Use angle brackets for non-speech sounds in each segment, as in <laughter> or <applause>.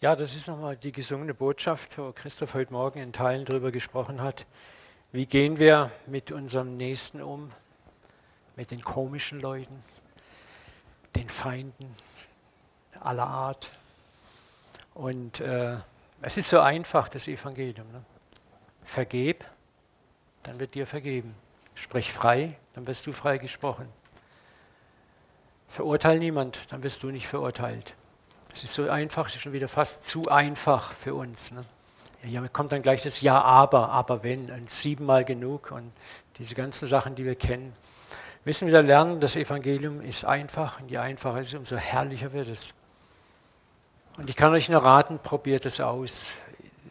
Ja, das ist nochmal die gesungene Botschaft, wo Christoph heute Morgen in Teilen darüber gesprochen hat. Wie gehen wir mit unserem Nächsten um? Mit den komischen Leuten, den Feinden aller Art. Und äh, es ist so einfach, das Evangelium. Ne? Vergeb, dann wird dir vergeben. Sprich frei, dann wirst du frei gesprochen. Verurteil niemand, dann wirst du nicht verurteilt. Es ist so einfach, ist schon wieder fast zu einfach für uns. Ne? Ja, kommt dann gleich das Ja, aber, aber wenn, und siebenmal genug und diese ganzen Sachen, die wir kennen. Wir müssen wieder lernen, das Evangelium ist einfach und je einfacher es ist, umso herrlicher wird es. Und ich kann euch nur raten, probiert es aus.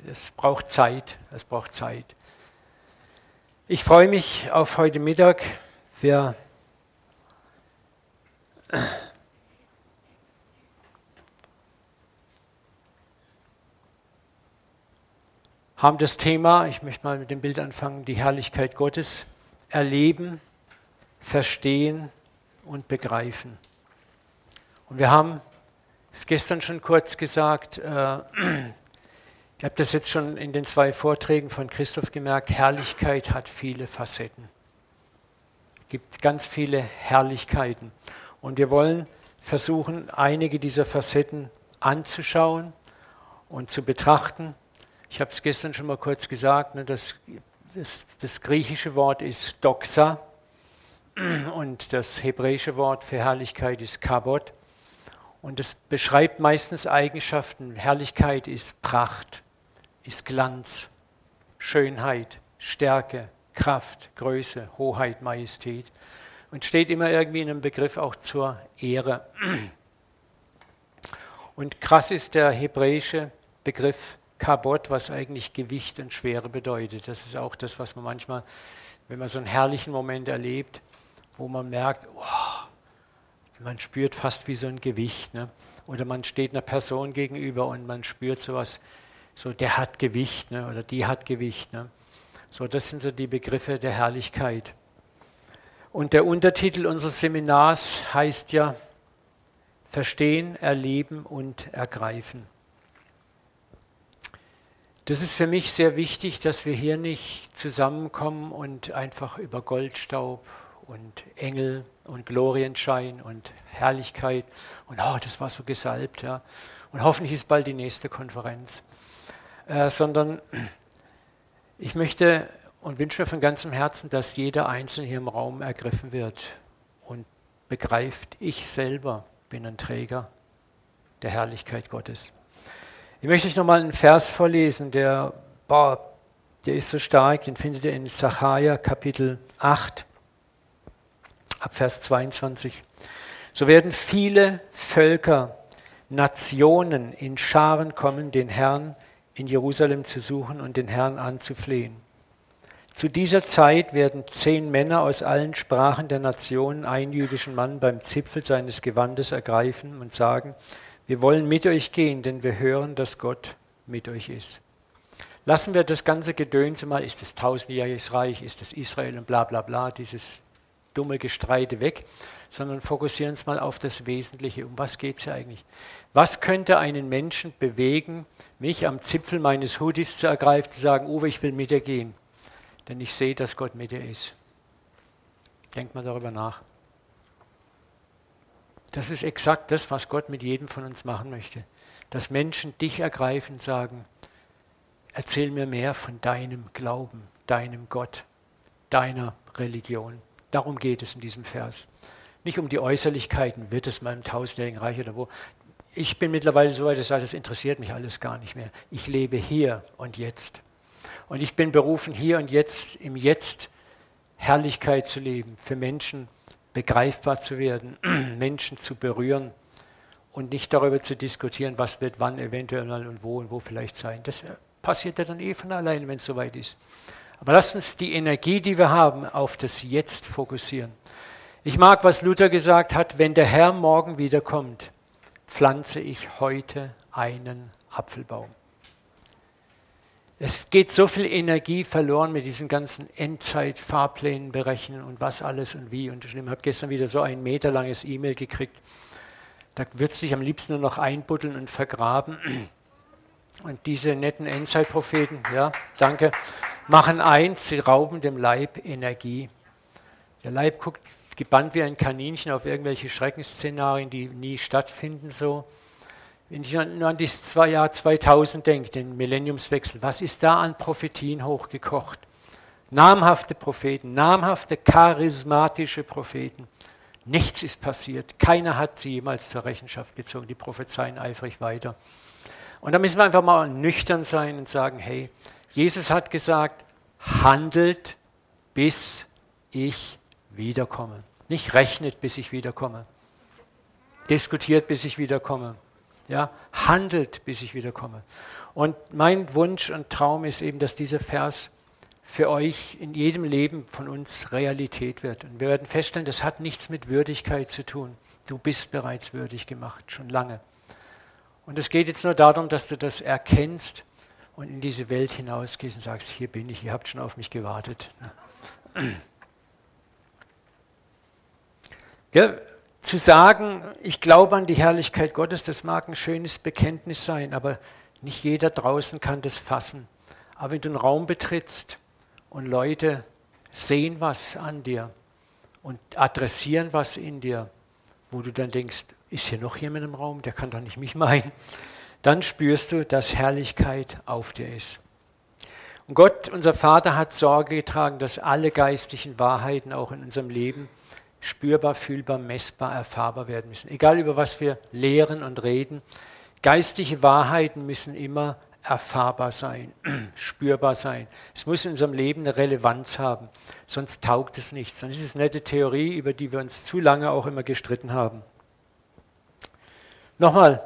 Es braucht Zeit, es braucht Zeit. Ich freue mich auf heute Mittag. Wir haben das Thema, ich möchte mal mit dem Bild anfangen, die Herrlichkeit Gottes erleben, verstehen und begreifen. Und wir haben es gestern schon kurz gesagt, äh, <clears throat> ich habe das jetzt schon in den zwei Vorträgen von Christoph gemerkt, Herrlichkeit hat viele Facetten. Es gibt ganz viele Herrlichkeiten. Und wir wollen versuchen, einige dieser Facetten anzuschauen und zu betrachten ich habe es gestern schon mal kurz gesagt, ne, das, das, das griechische Wort ist Doxa und das hebräische Wort für Herrlichkeit ist Kabot. Und es beschreibt meistens Eigenschaften. Herrlichkeit ist Pracht, ist Glanz, Schönheit, Stärke, Kraft, Größe, Hoheit, Majestät. Und steht immer irgendwie in einem Begriff auch zur Ehre. Und krass ist der hebräische Begriff Kabot, was eigentlich Gewicht und Schwere bedeutet. Das ist auch das, was man manchmal, wenn man so einen herrlichen Moment erlebt, wo man merkt, oh, man spürt fast wie so ein Gewicht. Ne? Oder man steht einer Person gegenüber und man spürt sowas, so der hat Gewicht ne? oder die hat Gewicht. Ne? So, das sind so die Begriffe der Herrlichkeit. Und der Untertitel unseres Seminars heißt ja Verstehen, Erleben und Ergreifen. Das ist für mich sehr wichtig, dass wir hier nicht zusammenkommen und einfach über Goldstaub und Engel und Glorienschein und Herrlichkeit und oh, das war so gesalbt, ja. Und hoffentlich ist bald die nächste Konferenz. Äh, sondern ich möchte und wünsche mir von ganzem Herzen, dass jeder Einzelne hier im Raum ergriffen wird und begreift, ich selber bin ein Träger der Herrlichkeit Gottes. Ich möchte euch nochmal einen Vers vorlesen, der, boah, der ist so stark, den findet ihr in Sacharja Kapitel 8, ab Vers 22. So werden viele Völker, Nationen in Scharen kommen, den Herrn in Jerusalem zu suchen und den Herrn anzuflehen. Zu dieser Zeit werden zehn Männer aus allen Sprachen der Nationen einen jüdischen Mann beim Zipfel seines Gewandes ergreifen und sagen, wir wollen mit euch gehen, denn wir hören, dass Gott mit euch ist. Lassen wir das ganze Gedönse mal, ist es tausendjähriges Reich, ist es Israel und bla bla bla, dieses dumme Gestreite weg, sondern fokussieren uns mal auf das Wesentliche. Um was geht es hier eigentlich? Was könnte einen Menschen bewegen, mich am Zipfel meines Hoodies zu ergreifen, zu sagen, Uwe, ich will mit dir gehen, denn ich sehe, dass Gott mit dir ist. Denkt mal darüber nach. Das ist exakt das, was Gott mit jedem von uns machen möchte. Dass Menschen dich ergreifen und sagen, erzähl mir mehr von deinem Glauben, deinem Gott, deiner Religion. Darum geht es in diesem Vers. Nicht um die Äußerlichkeiten, wird es mal im tausendjährigen Reich oder wo. Ich bin mittlerweile so weit, dass das interessiert mich alles gar nicht mehr. Ich lebe hier und jetzt. Und ich bin berufen, hier und jetzt, im Jetzt Herrlichkeit zu leben für Menschen, begreifbar zu werden, <clears throat> Menschen zu berühren und nicht darüber zu diskutieren, was wird wann eventuell und wo und wo vielleicht sein. Das passiert ja dann eh von allein, wenn es soweit ist. Aber lasst uns die Energie, die wir haben, auf das Jetzt fokussieren. Ich mag, was Luther gesagt hat, wenn der Herr morgen wiederkommt, pflanze ich heute einen Apfelbaum. Es geht so viel Energie verloren mit diesen ganzen Endzeit-Fahrplänen berechnen und was alles und wie. Und ich habe gestern wieder so ein Meter langes E-Mail gekriegt. Da würdest du dich am liebsten nur noch einbuddeln und vergraben. Und diese netten Endzeitpropheten, ja, danke, machen eins, sie rauben dem Leib Energie. Der Leib guckt gebannt wie ein Kaninchen auf irgendwelche Schreckensszenarien, die nie stattfinden. So. Wenn ich nur an das Jahr 2000 denke, den Millenniumswechsel, was ist da an Prophetien hochgekocht? Namhafte Propheten, namhafte charismatische Propheten. Nichts ist passiert. Keiner hat sie jemals zur Rechenschaft gezogen. Die prophezeien eifrig weiter. Und da müssen wir einfach mal nüchtern sein und sagen, hey, Jesus hat gesagt, handelt, bis ich wiederkomme. Nicht rechnet, bis ich wiederkomme. Diskutiert, bis ich wiederkomme. Ja, handelt, bis ich wiederkomme. Und mein Wunsch und Traum ist eben, dass dieser Vers für euch in jedem Leben von uns Realität wird. Und wir werden feststellen, das hat nichts mit Würdigkeit zu tun. Du bist bereits würdig gemacht, schon lange. Und es geht jetzt nur darum, dass du das erkennst und in diese Welt hinausgehst und sagst, hier bin ich, ihr habt schon auf mich gewartet. Ja, <clears throat> zu sagen, ich glaube an die Herrlichkeit Gottes, das mag ein schönes Bekenntnis sein, aber nicht jeder draußen kann das fassen. Aber wenn du einen Raum betrittst und Leute sehen was an dir und adressieren was in dir, wo du dann denkst, ist hier noch jemand im Raum, der kann doch nicht mich meinen, dann spürst du, dass Herrlichkeit auf dir ist. Und Gott, unser Vater, hat Sorge getragen, dass alle geistlichen Wahrheiten auch in unserem Leben spürbar, fühlbar, messbar, erfahrbar werden müssen. Egal über was wir lehren und reden, geistliche Wahrheiten müssen immer erfahrbar sein, <clears throat> spürbar sein. Es muss in unserem Leben eine Relevanz haben, sonst taugt es nichts. Und ist eine nette Theorie, über die wir uns zu lange auch immer gestritten haben. Nochmal.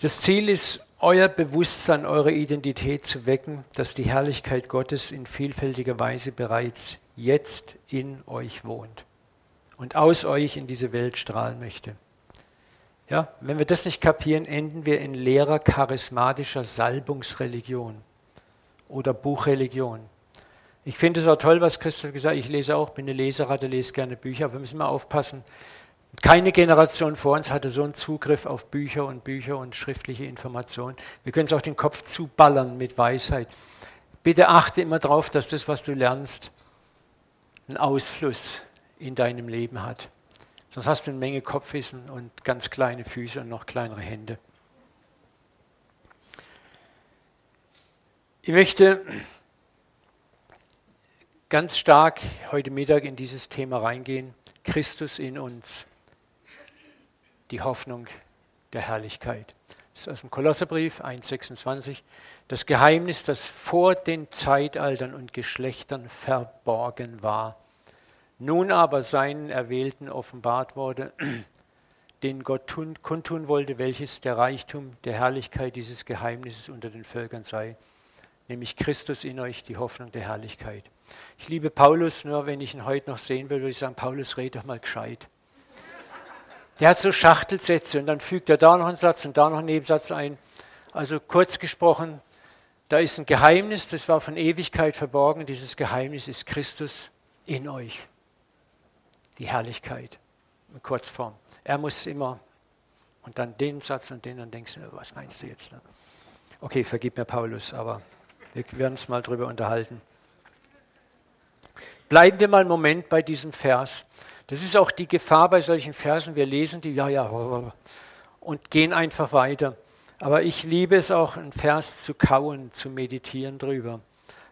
Das Ziel ist, euer Bewusstsein, eure Identität zu wecken, dass die Herrlichkeit Gottes in vielfältiger Weise bereits jetzt in euch wohnt und aus euch in diese Welt strahlen möchte. Ja, wenn wir das nicht kapieren, enden wir in leerer charismatischer Salbungsreligion oder Buchreligion. Ich finde es auch toll, was Christoph gesagt hat. Ich lese auch, bin eine Leseratte, lese gerne Bücher, aber wir müssen mal aufpassen, keine Generation vor uns hatte so einen Zugriff auf Bücher und Bücher und schriftliche Informationen. Wir können es auch den Kopf zuballern mit Weisheit. Bitte achte immer darauf, dass das, was du lernst, einen Ausfluss in deinem Leben hat. Sonst hast du eine Menge Kopfwissen und ganz kleine Füße und noch kleinere Hände. Ich möchte ganz stark heute Mittag in dieses Thema reingehen. Christus in uns die Hoffnung der Herrlichkeit. Das ist aus dem Kolosserbrief 1,26. Das Geheimnis, das vor den Zeitaltern und Geschlechtern verborgen war, nun aber seinen Erwählten offenbart wurde, <clears throat> den Gott tun, kundtun wollte, welches der Reichtum der Herrlichkeit dieses Geheimnisses unter den Völkern sei, nämlich Christus in euch, die Hoffnung der Herrlichkeit. Ich liebe Paulus, nur wenn ich ihn heute noch sehen will, würde ich sagen, Paulus, red doch mal gescheit. Der hat so Schachtelsätze und dann fügt er da noch einen Satz und da noch einen Nebensatz ein. Also kurz gesprochen, da ist ein Geheimnis, das war von Ewigkeit verborgen. Dieses Geheimnis ist Christus in euch. Die Herrlichkeit in Kurzform. Er muss immer und dann den Satz und den, dann denkst du, was meinst du jetzt? Ne? Okay, vergib mir Paulus, aber wir werden uns mal drüber unterhalten. Bleiben wir mal einen Moment bei diesem Vers. Das ist auch die Gefahr bei solchen Versen. Wir lesen die, ja, ja, und gehen einfach weiter. Aber ich liebe es auch, einen Vers zu kauen, zu meditieren drüber,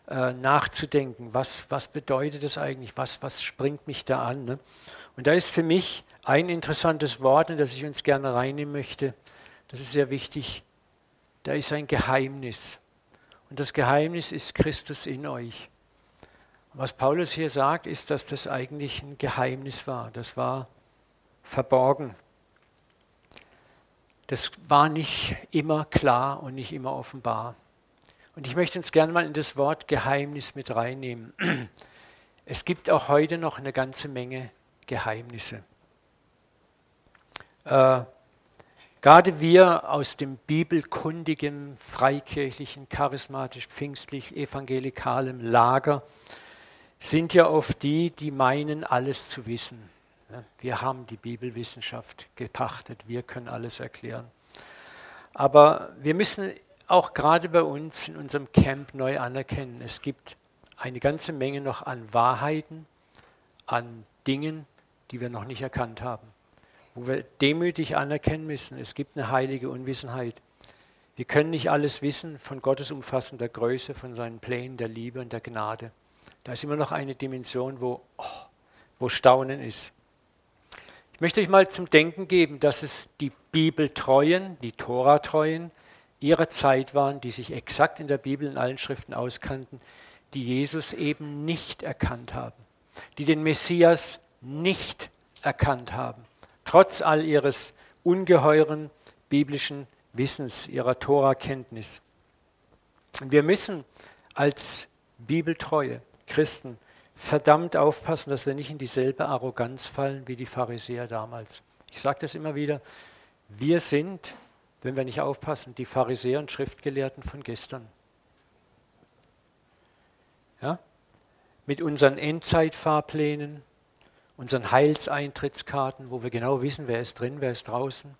äh, nachzudenken. Was, was bedeutet das eigentlich? Was, was springt mich da an? Ne? Und da ist für mich ein interessantes Wort, in das ich uns gerne reinnehmen möchte. Das ist sehr wichtig. Da ist ein Geheimnis. Und das Geheimnis ist Christus in euch. Was Paulus hier sagt, ist, dass das eigentlich ein Geheimnis war. Das war verborgen. Das war nicht immer klar und nicht immer offenbar. Und ich möchte uns gerne mal in das Wort Geheimnis mit reinnehmen. Es gibt auch heute noch eine ganze Menge Geheimnisse. Äh, gerade wir aus dem bibelkundigen, freikirchlichen, charismatisch, pfingstlich, evangelikalen Lager, sind ja oft die, die meinen, alles zu wissen. Wir haben die Bibelwissenschaft gepachtet, wir können alles erklären. Aber wir müssen auch gerade bei uns in unserem Camp neu anerkennen, es gibt eine ganze Menge noch an Wahrheiten, an Dingen, die wir noch nicht erkannt haben, wo wir demütig anerkennen müssen, es gibt eine heilige Unwissenheit. Wir können nicht alles wissen von Gottes umfassender Größe, von seinen Plänen der Liebe und der Gnade. Da ist immer noch eine Dimension, wo, oh, wo Staunen ist. Ich möchte euch mal zum Denken geben, dass es die Bibeltreuen, die Toratreuen ihrer Zeit waren, die sich exakt in der Bibel in allen Schriften auskannten, die Jesus eben nicht erkannt haben, die den Messias nicht erkannt haben, trotz all ihres ungeheuren biblischen Wissens, ihrer Tora-Kenntnis. Wir müssen als bibeltreue Christen verdammt aufpassen, dass wir nicht in dieselbe Arroganz fallen wie die Pharisäer damals. Ich sage das immer wieder, wir sind, wenn wir nicht aufpassen, die Pharisäer und Schriftgelehrten von gestern. Ja? Mit unseren Endzeitfahrplänen, unseren Heilseintrittskarten, wo wir genau wissen, wer ist drin, wer ist draußen,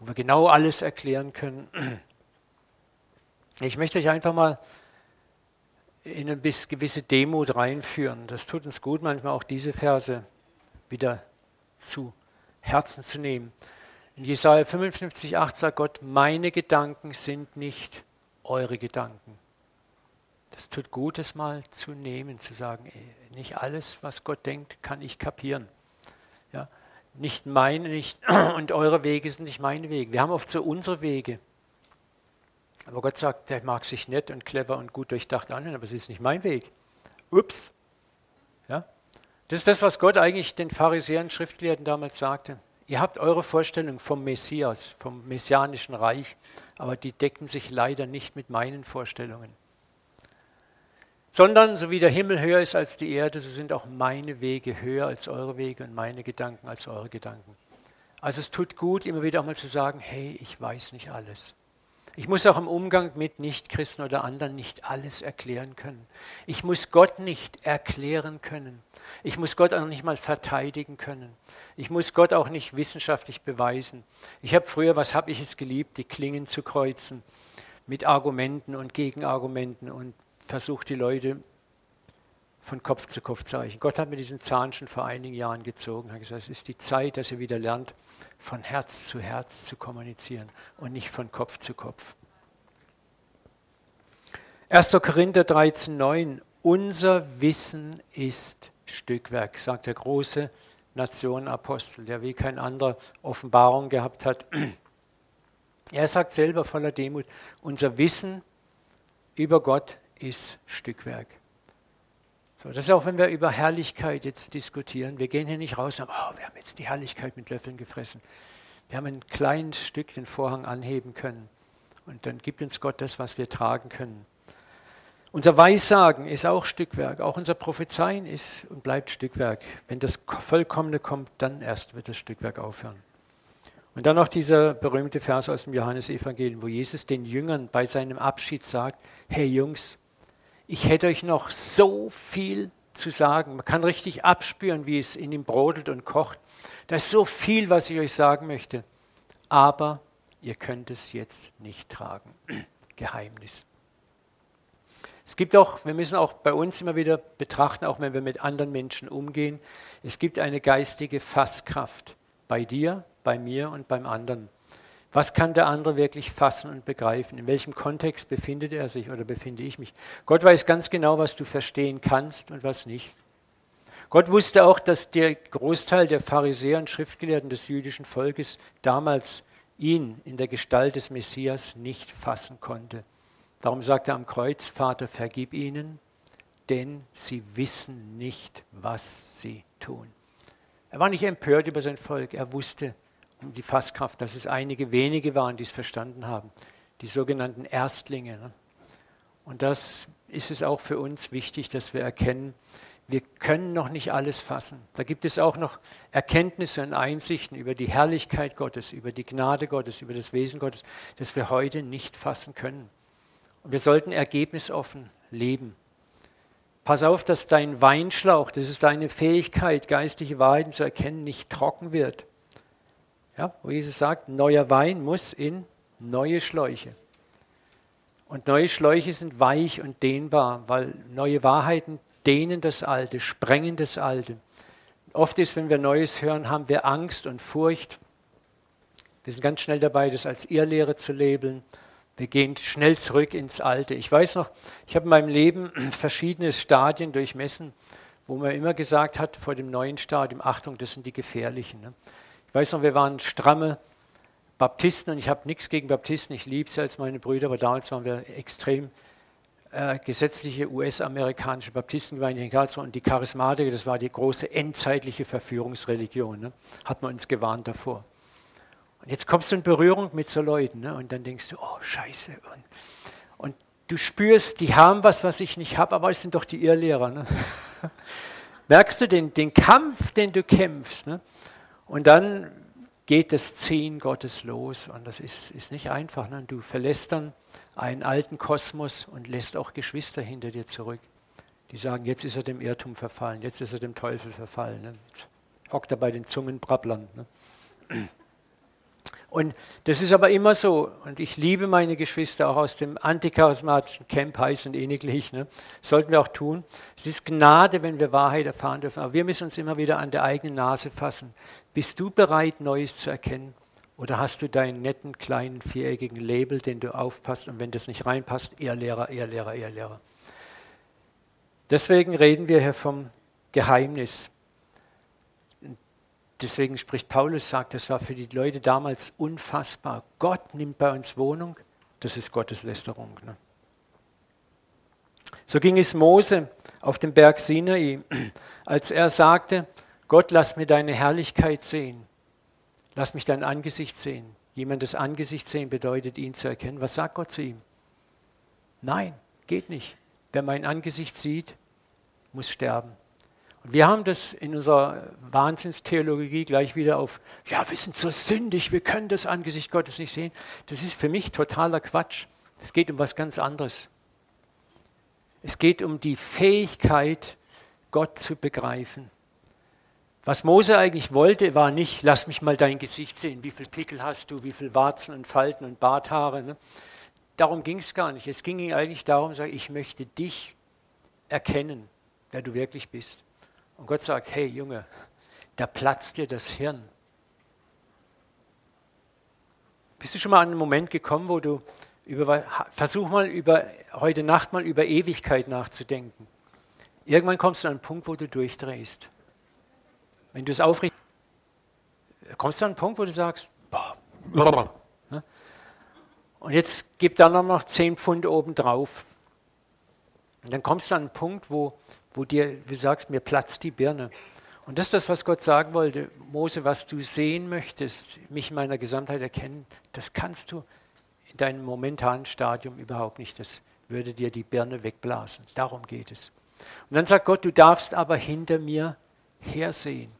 wo wir genau alles erklären können. Ich möchte euch einfach mal in eine gewisse Demut reinführen. Das tut uns gut, manchmal auch diese Verse wieder zu Herzen zu nehmen. In Jesaja 55, 8 sagt Gott: Meine Gedanken sind nicht eure Gedanken. Das tut gut, es mal zu nehmen, zu sagen, nicht alles, was Gott denkt, kann ich kapieren. Ja, nicht meine nicht, <clears throat> und eure Wege sind nicht meine Wege. Wir haben oft so unsere Wege. Aber Gott sagt, der mag sich nett und clever und gut durchdacht anhören, aber es ist nicht mein Weg. Ups. Ja? Das ist das, was Gott eigentlich den Pharisäern Schriftgelehrten damals sagte. Ihr habt eure Vorstellung vom Messias, vom messianischen Reich, aber die decken sich leider nicht mit meinen Vorstellungen. Sondern, so wie der Himmel höher ist als die Erde, so sind auch meine Wege höher als eure Wege und meine Gedanken als eure Gedanken. Also es tut gut, immer wieder auch mal zu sagen, hey, ich weiß nicht alles. Ich muss auch im Umgang mit Nichtchristen oder anderen nicht alles erklären können. Ich muss Gott nicht erklären können. Ich muss Gott auch nicht mal verteidigen können. Ich muss Gott auch nicht wissenschaftlich beweisen. Ich habe früher, was habe ich es geliebt, die Klingen zu kreuzen mit Argumenten und Gegenargumenten und versucht die Leute von Kopf zu Kopf zu erreichen. Gott hat mir diesen Zahn schon vor einigen Jahren gezogen, hat gesagt, es ist die Zeit, dass ihr wieder lernt, von Herz zu Herz zu kommunizieren und nicht von Kopf zu Kopf. 1. Korinther 13,9 Unser Wissen ist Stückwerk, sagt der große Nationenapostel, der wie kein anderer Offenbarung gehabt hat. Er sagt selber voller Demut, unser Wissen über Gott ist Stückwerk. So, das ist auch, wenn wir über Herrlichkeit jetzt diskutieren. Wir gehen hier nicht raus und sagen, oh, wir haben jetzt die Herrlichkeit mit Löffeln gefressen. Wir haben ein kleines Stück den Vorhang anheben können. Und dann gibt uns Gott das, was wir tragen können. Unser Weissagen ist auch Stückwerk. Auch unser Prophezeien ist und bleibt Stückwerk. Wenn das Vollkommene kommt, dann erst wird das Stückwerk aufhören. Und dann noch dieser berühmte Vers aus dem Johannesevangelium, wo Jesus den Jüngern bei seinem Abschied sagt, hey Jungs, ich hätte euch noch so viel zu sagen. Man kann richtig abspüren, wie es in ihm brodelt und kocht. Da ist so viel, was ich euch sagen möchte. Aber ihr könnt es jetzt nicht tragen. <clears throat> Geheimnis. Es gibt auch, wir müssen auch bei uns immer wieder betrachten, auch wenn wir mit anderen Menschen umgehen, es gibt eine geistige Fasskraft bei dir, bei mir und beim anderen. Was kann der andere wirklich fassen und begreifen? In welchem Kontext befindet er sich oder befinde ich mich? Gott weiß ganz genau, was du verstehen kannst und was nicht. Gott wusste auch, dass der Großteil der Pharisäer und Schriftgelehrten des jüdischen Volkes damals ihn in der Gestalt des Messias nicht fassen konnte. Darum sagt er am Kreuz, Vater, vergib ihnen, denn sie wissen nicht, was sie tun. Er war nicht empört über sein Volk, er wusste, die Fasskraft, dass es einige wenige waren, die es verstanden haben, die sogenannten Erstlinge. Ne? Und das ist es auch für uns wichtig, dass wir erkennen, wir können noch nicht alles fassen. Da gibt es auch noch Erkenntnisse und Einsichten über die Herrlichkeit Gottes, über die Gnade Gottes, über das Wesen Gottes, das wir heute nicht fassen können. Und wir sollten ergebnisoffen leben. Pass auf, dass dein Weinschlauch, das ist deine Fähigkeit, geistliche Wahrheiten zu erkennen, nicht trocken wird. Ja, wo Jesus sagt, neuer Wein muss in neue Schläuche. Und neue Schläuche sind weich und dehnbar, weil neue Wahrheiten dehnen das Alte, sprengen das Alte. Oft ist, wenn wir Neues hören, haben wir Angst und Furcht. Wir sind ganz schnell dabei, das als Irrlehre zu labeln. Wir gehen schnell zurück ins Alte. Ich weiß noch, ich habe in meinem Leben <clears throat> verschiedene Stadien durchmessen, wo man immer gesagt hat, vor dem neuen Stadium, Achtung, das sind die gefährlichen. Ne? Ich weiß noch, wir waren stramme Baptisten und ich habe nichts gegen Baptisten, ich liebe sie als meine Brüder, aber damals waren wir extrem äh, gesetzliche US-amerikanische Baptistengemeinde in Karlsruhe und die Charismatiker, das war die große endzeitliche Verführungsreligion, ne? hat man uns gewarnt davor. Und jetzt kommst du in Berührung mit so Leuten ne? und dann denkst du, oh Scheiße. Und, und du spürst, die haben was, was ich nicht habe, aber es sind doch die Irrlehrer. Ne? <laughs> Merkst du den, den Kampf, den du kämpfst? Ne? Und dann geht das Ziehen Gottes los und das ist, ist nicht einfach. Ne? Du verlässt dann einen alten Kosmos und lässt auch Geschwister hinter dir zurück, die sagen, jetzt ist er dem Irrtum verfallen, jetzt ist er dem Teufel verfallen. Ne? Jetzt hockt er bei den Zungenbrabblern. Ne? Und das ist aber immer so. Und ich liebe meine Geschwister auch aus dem anticharismatischen Camp, heiß und ähnlich. Ne? Sollten wir auch tun. Es ist Gnade, wenn wir Wahrheit erfahren dürfen. Aber wir müssen uns immer wieder an der eigenen Nase fassen. Bist du bereit, Neues zu erkennen? Oder hast du deinen netten, kleinen, viereckigen Label, den du aufpasst und wenn das nicht reinpasst, eher Lehrer, eher Lehrer, eher Lehrer. Deswegen reden wir hier vom Geheimnis. Deswegen spricht Paulus, sagt, das war für die Leute damals unfassbar. Gott nimmt bei uns Wohnung, das ist Gotteslästerung. Ne? So ging es Mose auf dem Berg Sinai, als er sagte, Gott, lass mir deine Herrlichkeit sehen. Lass mich dein Angesicht sehen. Jemand das Angesicht sehen bedeutet, ihn zu erkennen. Was sagt Gott zu ihm? Nein, geht nicht. Wer mein Angesicht sieht, muss sterben. Und wir haben das in unserer Wahnsinnstheologie gleich wieder auf, ja, wir sind so sündig, wir können das Angesicht Gottes nicht sehen. Das ist für mich totaler Quatsch. Es geht um was ganz anderes. Es geht um die Fähigkeit, Gott zu begreifen. Was Mose eigentlich wollte, war nicht, lass mich mal dein Gesicht sehen, wie viel Pickel hast du, wie viel Warzen und Falten und Barthaare. Ne? Darum ging es gar nicht. Es ging ihm eigentlich darum, ich möchte dich erkennen, wer du wirklich bist. Und Gott sagt, hey Junge, da platzt dir das Hirn. Bist du schon mal an einen Moment gekommen, wo du über, versuch mal über, heute Nacht mal über Ewigkeit nachzudenken. Irgendwann kommst du an einen Punkt, wo du durchdrehst. Wenn du es aufrichst, kommst du an einen Punkt, wo du sagst, boah, ne? und jetzt gib da noch 10 Pfund oben drauf. Und dann kommst du an einen Punkt, wo wo dir, wie sagst, mir platzt die Birne. Und das ist das, was Gott sagen wollte. Mose, was du sehen möchtest, mich in meiner Gesamtheit erkennen, das kannst du in deinem momentanen Stadium überhaupt nicht. Das würde dir die Birne wegblasen. Darum geht es. Und dann sagt Gott, du darfst aber hinter mir hersehen.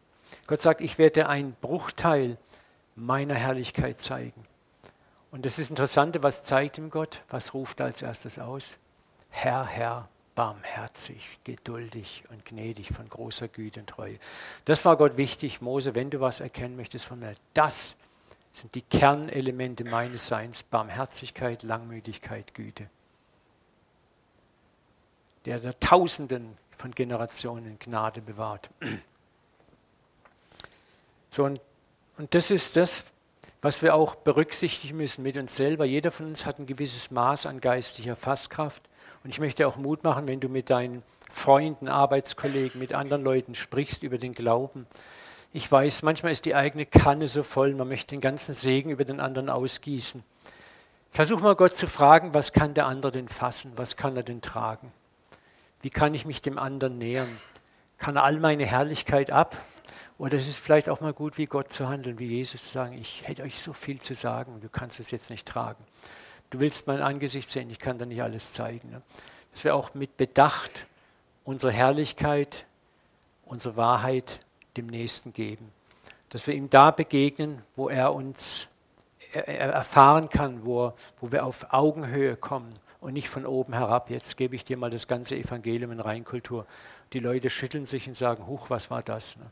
Gott sagt, ich werde einen Bruchteil meiner Herrlichkeit zeigen. Und das ist Interessante, was zeigt ihm Gott? Was ruft er als erstes aus? Herr, Herr, barmherzig, geduldig und gnädig, von großer Güte und Treue. Das war Gott wichtig, Mose, wenn du was erkennen möchtest von mir. Das sind die Kernelemente meines Seins, Barmherzigkeit, Langmütigkeit, Güte. Der der Tausenden von Generationen Gnade bewahrt. So, und, und das ist das, was wir auch berücksichtigen müssen mit uns selber. Jeder von uns hat ein gewisses Maß an geistlicher Fasskraft. Und ich möchte auch Mut machen, wenn du mit deinen Freunden, Arbeitskollegen, mit anderen Leuten sprichst über den Glauben. Ich weiß, manchmal ist die eigene Kanne so voll, man möchte den ganzen Segen über den anderen ausgießen. Versuch mal Gott zu fragen, was kann der andere denn fassen, was kann er denn tragen? Wie kann ich mich dem anderen nähern? Kann er all meine Herrlichkeit ab? Ist es vielleicht auch mal gut, wie Gott zu handeln, wie Jesus zu sagen, ich hätte euch so viel zu sagen, du kannst es jetzt nicht tragen. Du willst mein Angesicht sehen, ich kann da nicht alles zeigen. Ne? Dass wir auch mit Bedacht unsere Herrlichkeit, unsere Wahrheit dem Nächsten geben. Dass wir ihm da begegnen, wo er uns erfahren kann, wo, wo wir auf Augenhöhe kommen, und nicht von oben herab. Jetzt gebe ich dir mal das ganze Evangelium in Reinkultur. Die Leute schütteln sich und sagen, huch, was war das? Ne?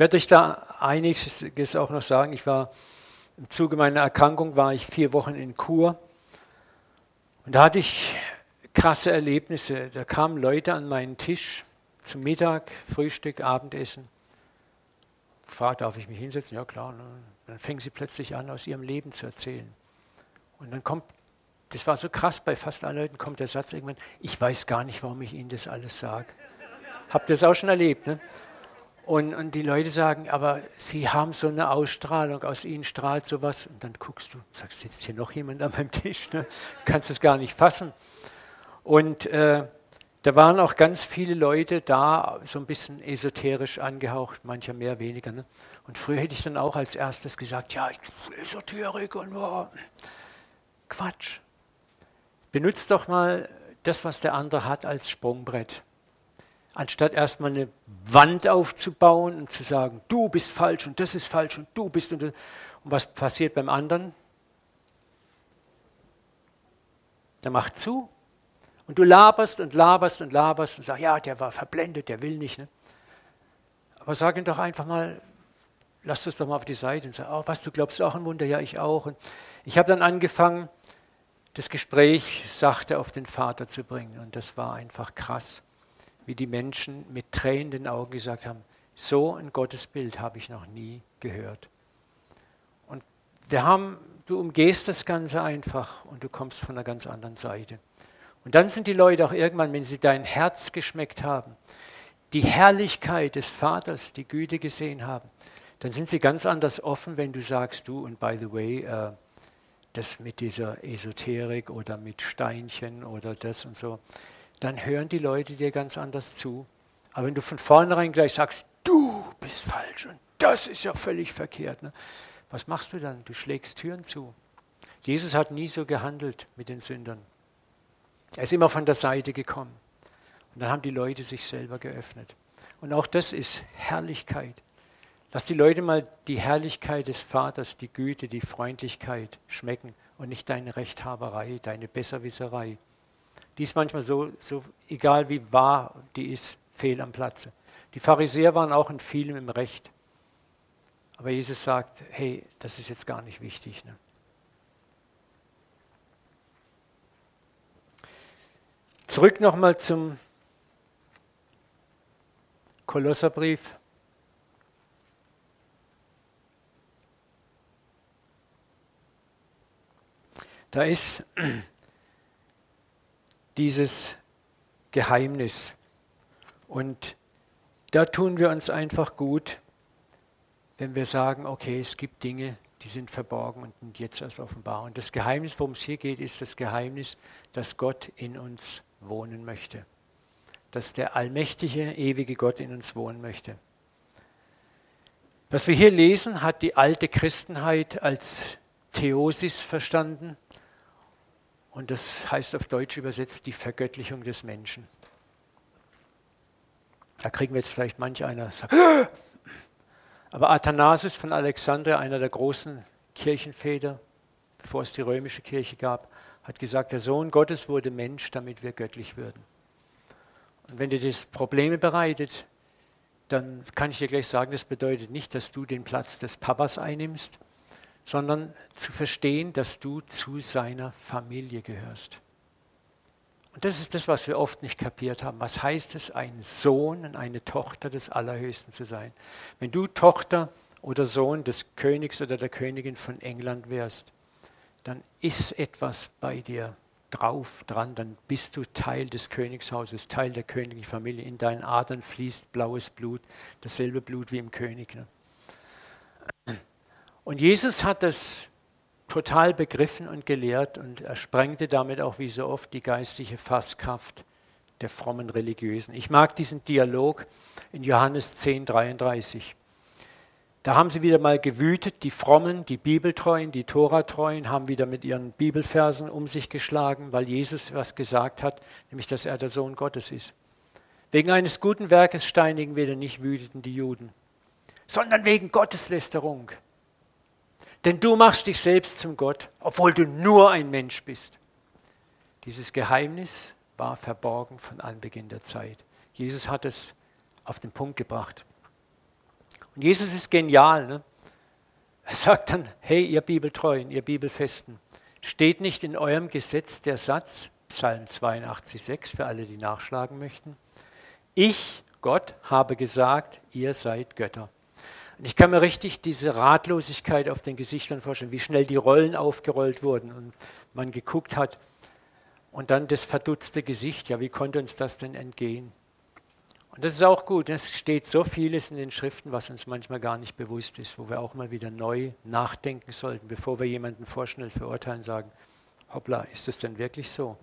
Ich werde euch da einiges auch noch sagen. Ich war im Zuge meiner Erkrankung war ich vier Wochen in Kur und da hatte ich krasse Erlebnisse. Da kamen Leute an meinen Tisch zum Mittag, Frühstück, Abendessen. Fragt, darf ich mich hinsetzen? Ja, klar. Ne? Dann fängen sie plötzlich an, aus ihrem Leben zu erzählen. Und dann kommt, das war so krass, bei fast allen Leuten kommt der Satz irgendwann, ich weiß gar nicht, warum ich ihnen das alles sage. Habt ihr das auch schon erlebt? Ne? Und, und die Leute sagen, aber sie haben so eine Ausstrahlung, aus ihnen strahlt sowas. Und dann guckst du, sagst, sitzt hier noch jemand an meinem Tisch? Ne? Kannst es gar nicht fassen. Und äh, da waren auch ganz viele Leute da, so ein bisschen esoterisch angehaucht, mancher mehr, weniger. Ne? Und früher hätte ich dann auch als erstes gesagt, ja, Esoterik und oh. Quatsch. Benutzt doch mal das, was der andere hat, als Sprungbrett. Anstatt erstmal eine Wand aufzubauen und zu sagen, du bist falsch und das ist falsch und du bist und, und was passiert beim anderen? Der macht zu und du laberst und laberst und laberst und sagst, ja, der war verblendet, der will nicht. Ne? Aber sag ihm doch einfach mal, lass das doch mal auf die Seite und sag, oh, was, du glaubst auch ein Wunder? Ja, ich auch. Und ich habe dann angefangen, das Gespräch sachte auf den Vater zu bringen. Und das war einfach krass, wie die Menschen mit Tränen in den Augen gesagt haben, so ein Gottesbild habe ich noch nie gehört. Und wir haben, du umgehst das Ganze einfach und du kommst von einer ganz anderen Seite. Und dann sind die Leute auch irgendwann, wenn sie dein Herz geschmeckt haben, die Herrlichkeit des Vaters, die Güte gesehen haben, dann sind sie ganz anders offen, wenn du sagst, du, und by the way, äh, das mit dieser Esoterik oder mit Steinchen oder das und so, dann hören die Leute dir ganz anders zu. Aber wenn du von vornherein gleich sagst, du bist falsch und das ist ja völlig verkehrt, ne? was machst du dann? Du schlägst Türen zu. Jesus hat nie so gehandelt mit den Sündern. Er ist immer von der Seite gekommen. Und dann haben die Leute sich selber geöffnet. Und auch das ist Herrlichkeit. Lass die Leute mal die Herrlichkeit des Vaters, die Güte, die Freundlichkeit schmecken und nicht deine Rechthaberei, deine Besserwisserei. Die ist manchmal so, so egal wie wahr die ist, fehl am Platze. Die Pharisäer waren auch in vielem im Recht. Aber Jesus sagt, hey, das ist jetzt gar nicht wichtig. Ne? Zurück nochmal zum Kolosserbrief. Da ist dieses Geheimnis. Und da tun wir uns einfach gut, wenn wir sagen, okay, es gibt Dinge, die sind verborgen und jetzt erst offenbar. Und das Geheimnis, worum es hier geht, ist das Geheimnis, dass Gott in uns wohnen möchte. Dass der allmächtige, ewige Gott in uns wohnen möchte. Was wir hier lesen, hat die alte Christenheit als Theosis verstanden. Und das heißt auf Deutsch übersetzt die Vergöttlichung des Menschen. Da kriegen wir jetzt vielleicht manch einer sagt, aber Athanasius von Alexandria, einer der großen Kirchenväter, bevor es die römische Kirche gab, hat gesagt, der Sohn Gottes wurde Mensch, damit wir göttlich würden. Und wenn dir das Probleme bereitet, dann kann ich dir gleich sagen, das bedeutet nicht, dass du den Platz des Papas einnimmst, sondern zu verstehen, dass du zu seiner Familie gehörst. Und das ist das, was wir oft nicht kapiert haben. Was heißt es, ein Sohn und eine Tochter des Allerhöchsten zu sein? Wenn du Tochter oder Sohn des Königs oder der Königin von England wärst, dann ist etwas bei dir drauf, dran, dann bist du Teil des Königshauses, Teil der königlichen Familie. In deinen Adern fließt blaues Blut, dasselbe Blut wie im König. Ne? Und Jesus hat das total begriffen und gelehrt und er sprengte damit auch wie so oft die geistliche Fasskraft der frommen Religiösen. Ich mag diesen Dialog in Johannes 10, 33. Da haben sie wieder mal gewütet, die Frommen, die Bibeltreuen, die Toratreuen haben wieder mit ihren Bibelversen um sich geschlagen, weil Jesus was gesagt hat, nämlich dass er der Sohn Gottes ist. Wegen eines guten Werkes steinigen wir nicht wüteten die Juden, sondern wegen Gotteslästerung. Denn du machst dich selbst zum Gott, obwohl du nur ein Mensch bist. Dieses Geheimnis war verborgen von Anbeginn der Zeit. Jesus hat es auf den Punkt gebracht. Und Jesus ist genial. Ne? Er sagt dann, hey, ihr Bibeltreuen, ihr Bibelfesten, steht nicht in eurem Gesetz der Satz, Psalm 82,6 für alle, die nachschlagen möchten, ich, Gott, habe gesagt, ihr seid Götter. Und ich kann mir richtig diese Ratlosigkeit auf den Gesichtern vorstellen, wie schnell die Rollen aufgerollt wurden und man geguckt hat. Und dann das verdutzte Gesicht, ja, wie konnte uns das denn entgehen? Und das ist auch gut. Es steht so vieles in den Schriften, was uns manchmal gar nicht bewusst ist, wo wir auch mal wieder neu nachdenken sollten, bevor wir jemanden vorschnell verurteilen, sagen, hoppla, ist das denn wirklich so?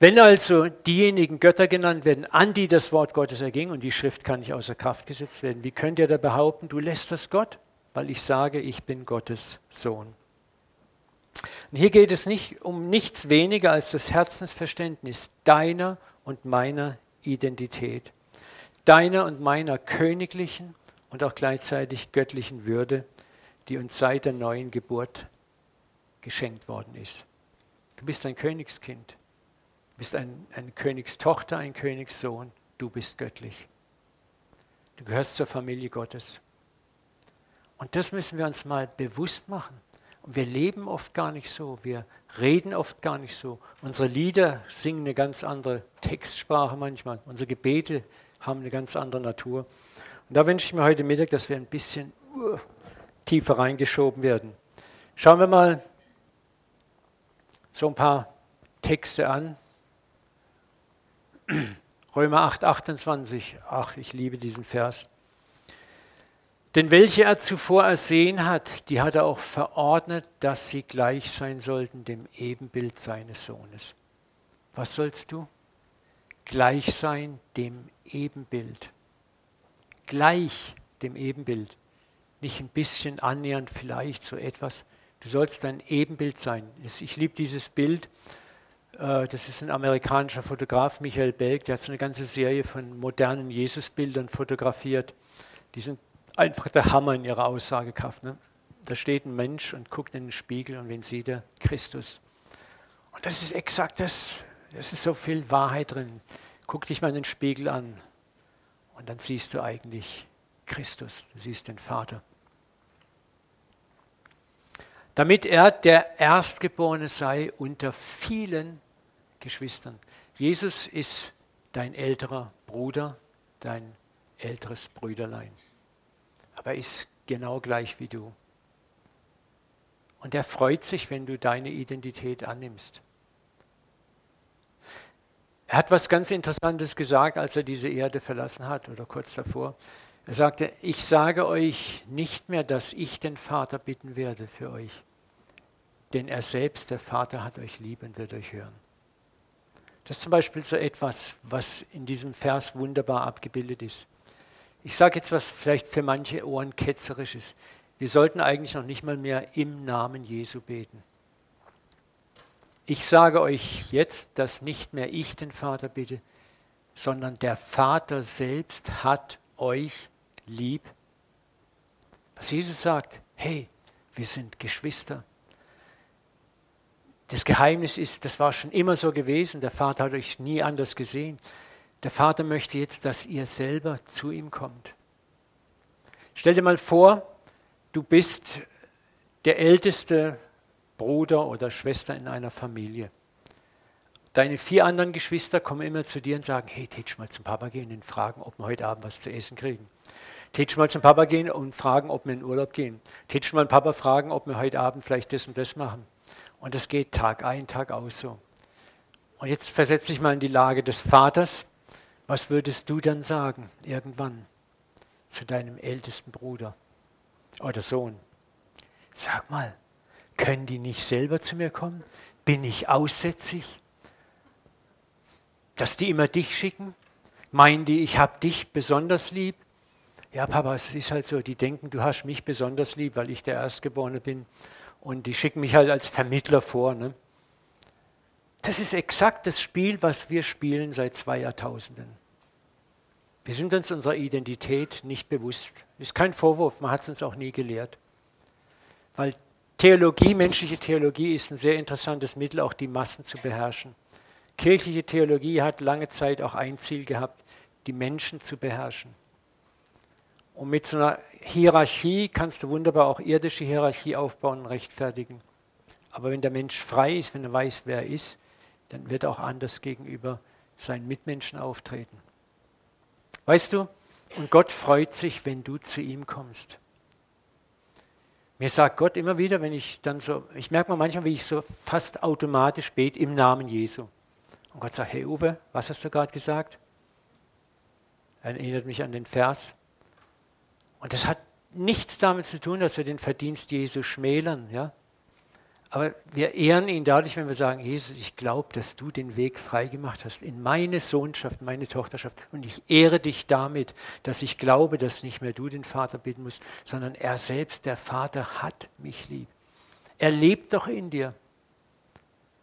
Wenn also diejenigen Götter genannt werden, an die das Wort Gottes erging, und die Schrift kann nicht außer Kraft gesetzt werden, wie könnt ihr da behaupten, du lässt das Gott? Weil ich sage, ich bin Gottes Sohn. Und hier geht es nicht um nichts weniger als das Herzensverständnis deiner und meiner Identität, deiner und meiner königlichen und auch gleichzeitig göttlichen Würde, die uns seit der neuen Geburt geschenkt worden ist. Du bist ein Königskind. Bist ein, eine Königstochter, ein Königssohn, du bist göttlich. Du gehörst zur Familie Gottes. Und das müssen wir uns mal bewusst machen. Und wir leben oft gar nicht so, wir reden oft gar nicht so. Unsere Lieder singen eine ganz andere Textsprache manchmal. Unsere Gebete haben eine ganz andere Natur. Und da wünsche ich mir heute Mittag, dass wir ein bisschen uh, tiefer reingeschoben werden. Schauen wir mal so ein paar Texte an, <clears throat> Römer 8, 28. Ach, ich liebe diesen Vers. Denn welche er zuvor ersehen hat, die hat er auch verordnet, dass sie gleich sein sollten dem Ebenbild seines Sohnes. Was sollst du? Gleich sein dem Ebenbild. Gleich dem Ebenbild. Nicht ein bisschen annähernd vielleicht so etwas. Du sollst ein Ebenbild sein. Ich liebe dieses Bild das ist ein amerikanischer Fotograf, Michael Belk, der hat so eine ganze Serie von modernen Jesusbildern fotografiert. Die sind einfach der Hammer in ihrer Aussagekraft. Ne? Da steht ein Mensch und guckt in den Spiegel und wen sieht er? Christus. Und das ist exakt das. Das ist so viel Wahrheit drin. Guck dich mal in den Spiegel an und dann siehst du eigentlich Christus. Du siehst den Vater. Damit er der Erstgeborene sei unter vielen Geschwistern. Jesus ist dein älterer Bruder, dein älteres Brüderlein. Aber er ist genau gleich wie du. Und er freut sich, wenn du deine Identität annimmst. Er hat was ganz Interessantes gesagt, als er diese Erde verlassen hat oder kurz davor. Er sagte, ich sage euch nicht mehr, dass ich den Vater bitten werde für euch, denn er selbst, der Vater, hat euch lieb und wird euch hören. Das ist zum Beispiel so etwas, was in diesem Vers wunderbar abgebildet ist. Ich sage jetzt was vielleicht für manche Ohren ketzerisch ist. Wir sollten eigentlich noch nicht mal mehr im Namen Jesu beten. Ich sage euch jetzt, dass nicht mehr ich den Vater bitte, sondern der Vater selbst hat euch lieb. Was Jesus sagt, hey, wir sind Geschwister. Das Geheimnis ist, das war schon immer so gewesen. Der Vater hat euch nie anders gesehen. Der Vater möchte jetzt, dass ihr selber zu ihm kommt. Stell dir mal vor, du bist der älteste Bruder oder Schwester in einer Familie. Deine vier anderen Geschwister kommen immer zu dir und sagen, hey, tätsch mal zum Papa gehen und fragen, ob wir heute Abend was zu essen kriegen. Tätsch mal zum Papa gehen und fragen, ob wir in Urlaub gehen. Tätsch mal Papa fragen, ob wir heute Abend vielleicht das und das machen. Und es geht Tag ein, Tag aus so. Und jetzt versetz dich mal in die Lage des Vaters. Was würdest du dann sagen irgendwann zu deinem ältesten Bruder oder Sohn? Sag mal, können die nicht selber zu mir kommen? Bin ich aussätzig? Dass die immer dich schicken? Meinen die, ich habe dich besonders lieb? Ja, Papa, es ist halt so, die denken, du hast mich besonders lieb, weil ich der Erstgeborene bin und die schicken mich halt als Vermittler vor. Ne? Das ist exakt das Spiel, was wir spielen seit zwei Jahrtausenden. Wir sind uns unserer Identität nicht bewusst. Ist kein Vorwurf, man hat es uns auch nie gelehrt. Weil Theologie, menschliche Theologie ist ein sehr interessantes Mittel, auch die Massen zu beherrschen. Kirchliche Theologie hat lange Zeit auch ein Ziel gehabt, die Menschen zu beherrschen. Und mit so einer Hierarchie kannst du wunderbar auch irdische Hierarchie aufbauen und rechtfertigen. Aber wenn der Mensch frei ist, wenn er weiß, wer er ist, dann wird er auch anders gegenüber seinen Mitmenschen auftreten. Weißt du, und Gott freut sich, wenn du zu ihm kommst. Mir sagt Gott immer wieder, wenn ich dann so, ich merke mal manchmal, wie ich so fast automatisch bete im Namen Jesu. Und Gott sagt, hey Uwe, was hast du gerade gesagt? Er erinnert mich an den Vers. Und das hat nichts damit zu tun, dass wir den Verdienst Jesu schmälern. Ja? Aber wir ehren ihn dadurch, wenn wir sagen, Jesus, ich glaube, dass du den Weg freigemacht hast in meine Sohnschaft, meine Tochterschaft. Und ich ehre dich damit, dass ich glaube, dass nicht mehr du den Vater bitten musst, sondern er selbst, der Vater, hat mich lieb. Er lebt doch in dir.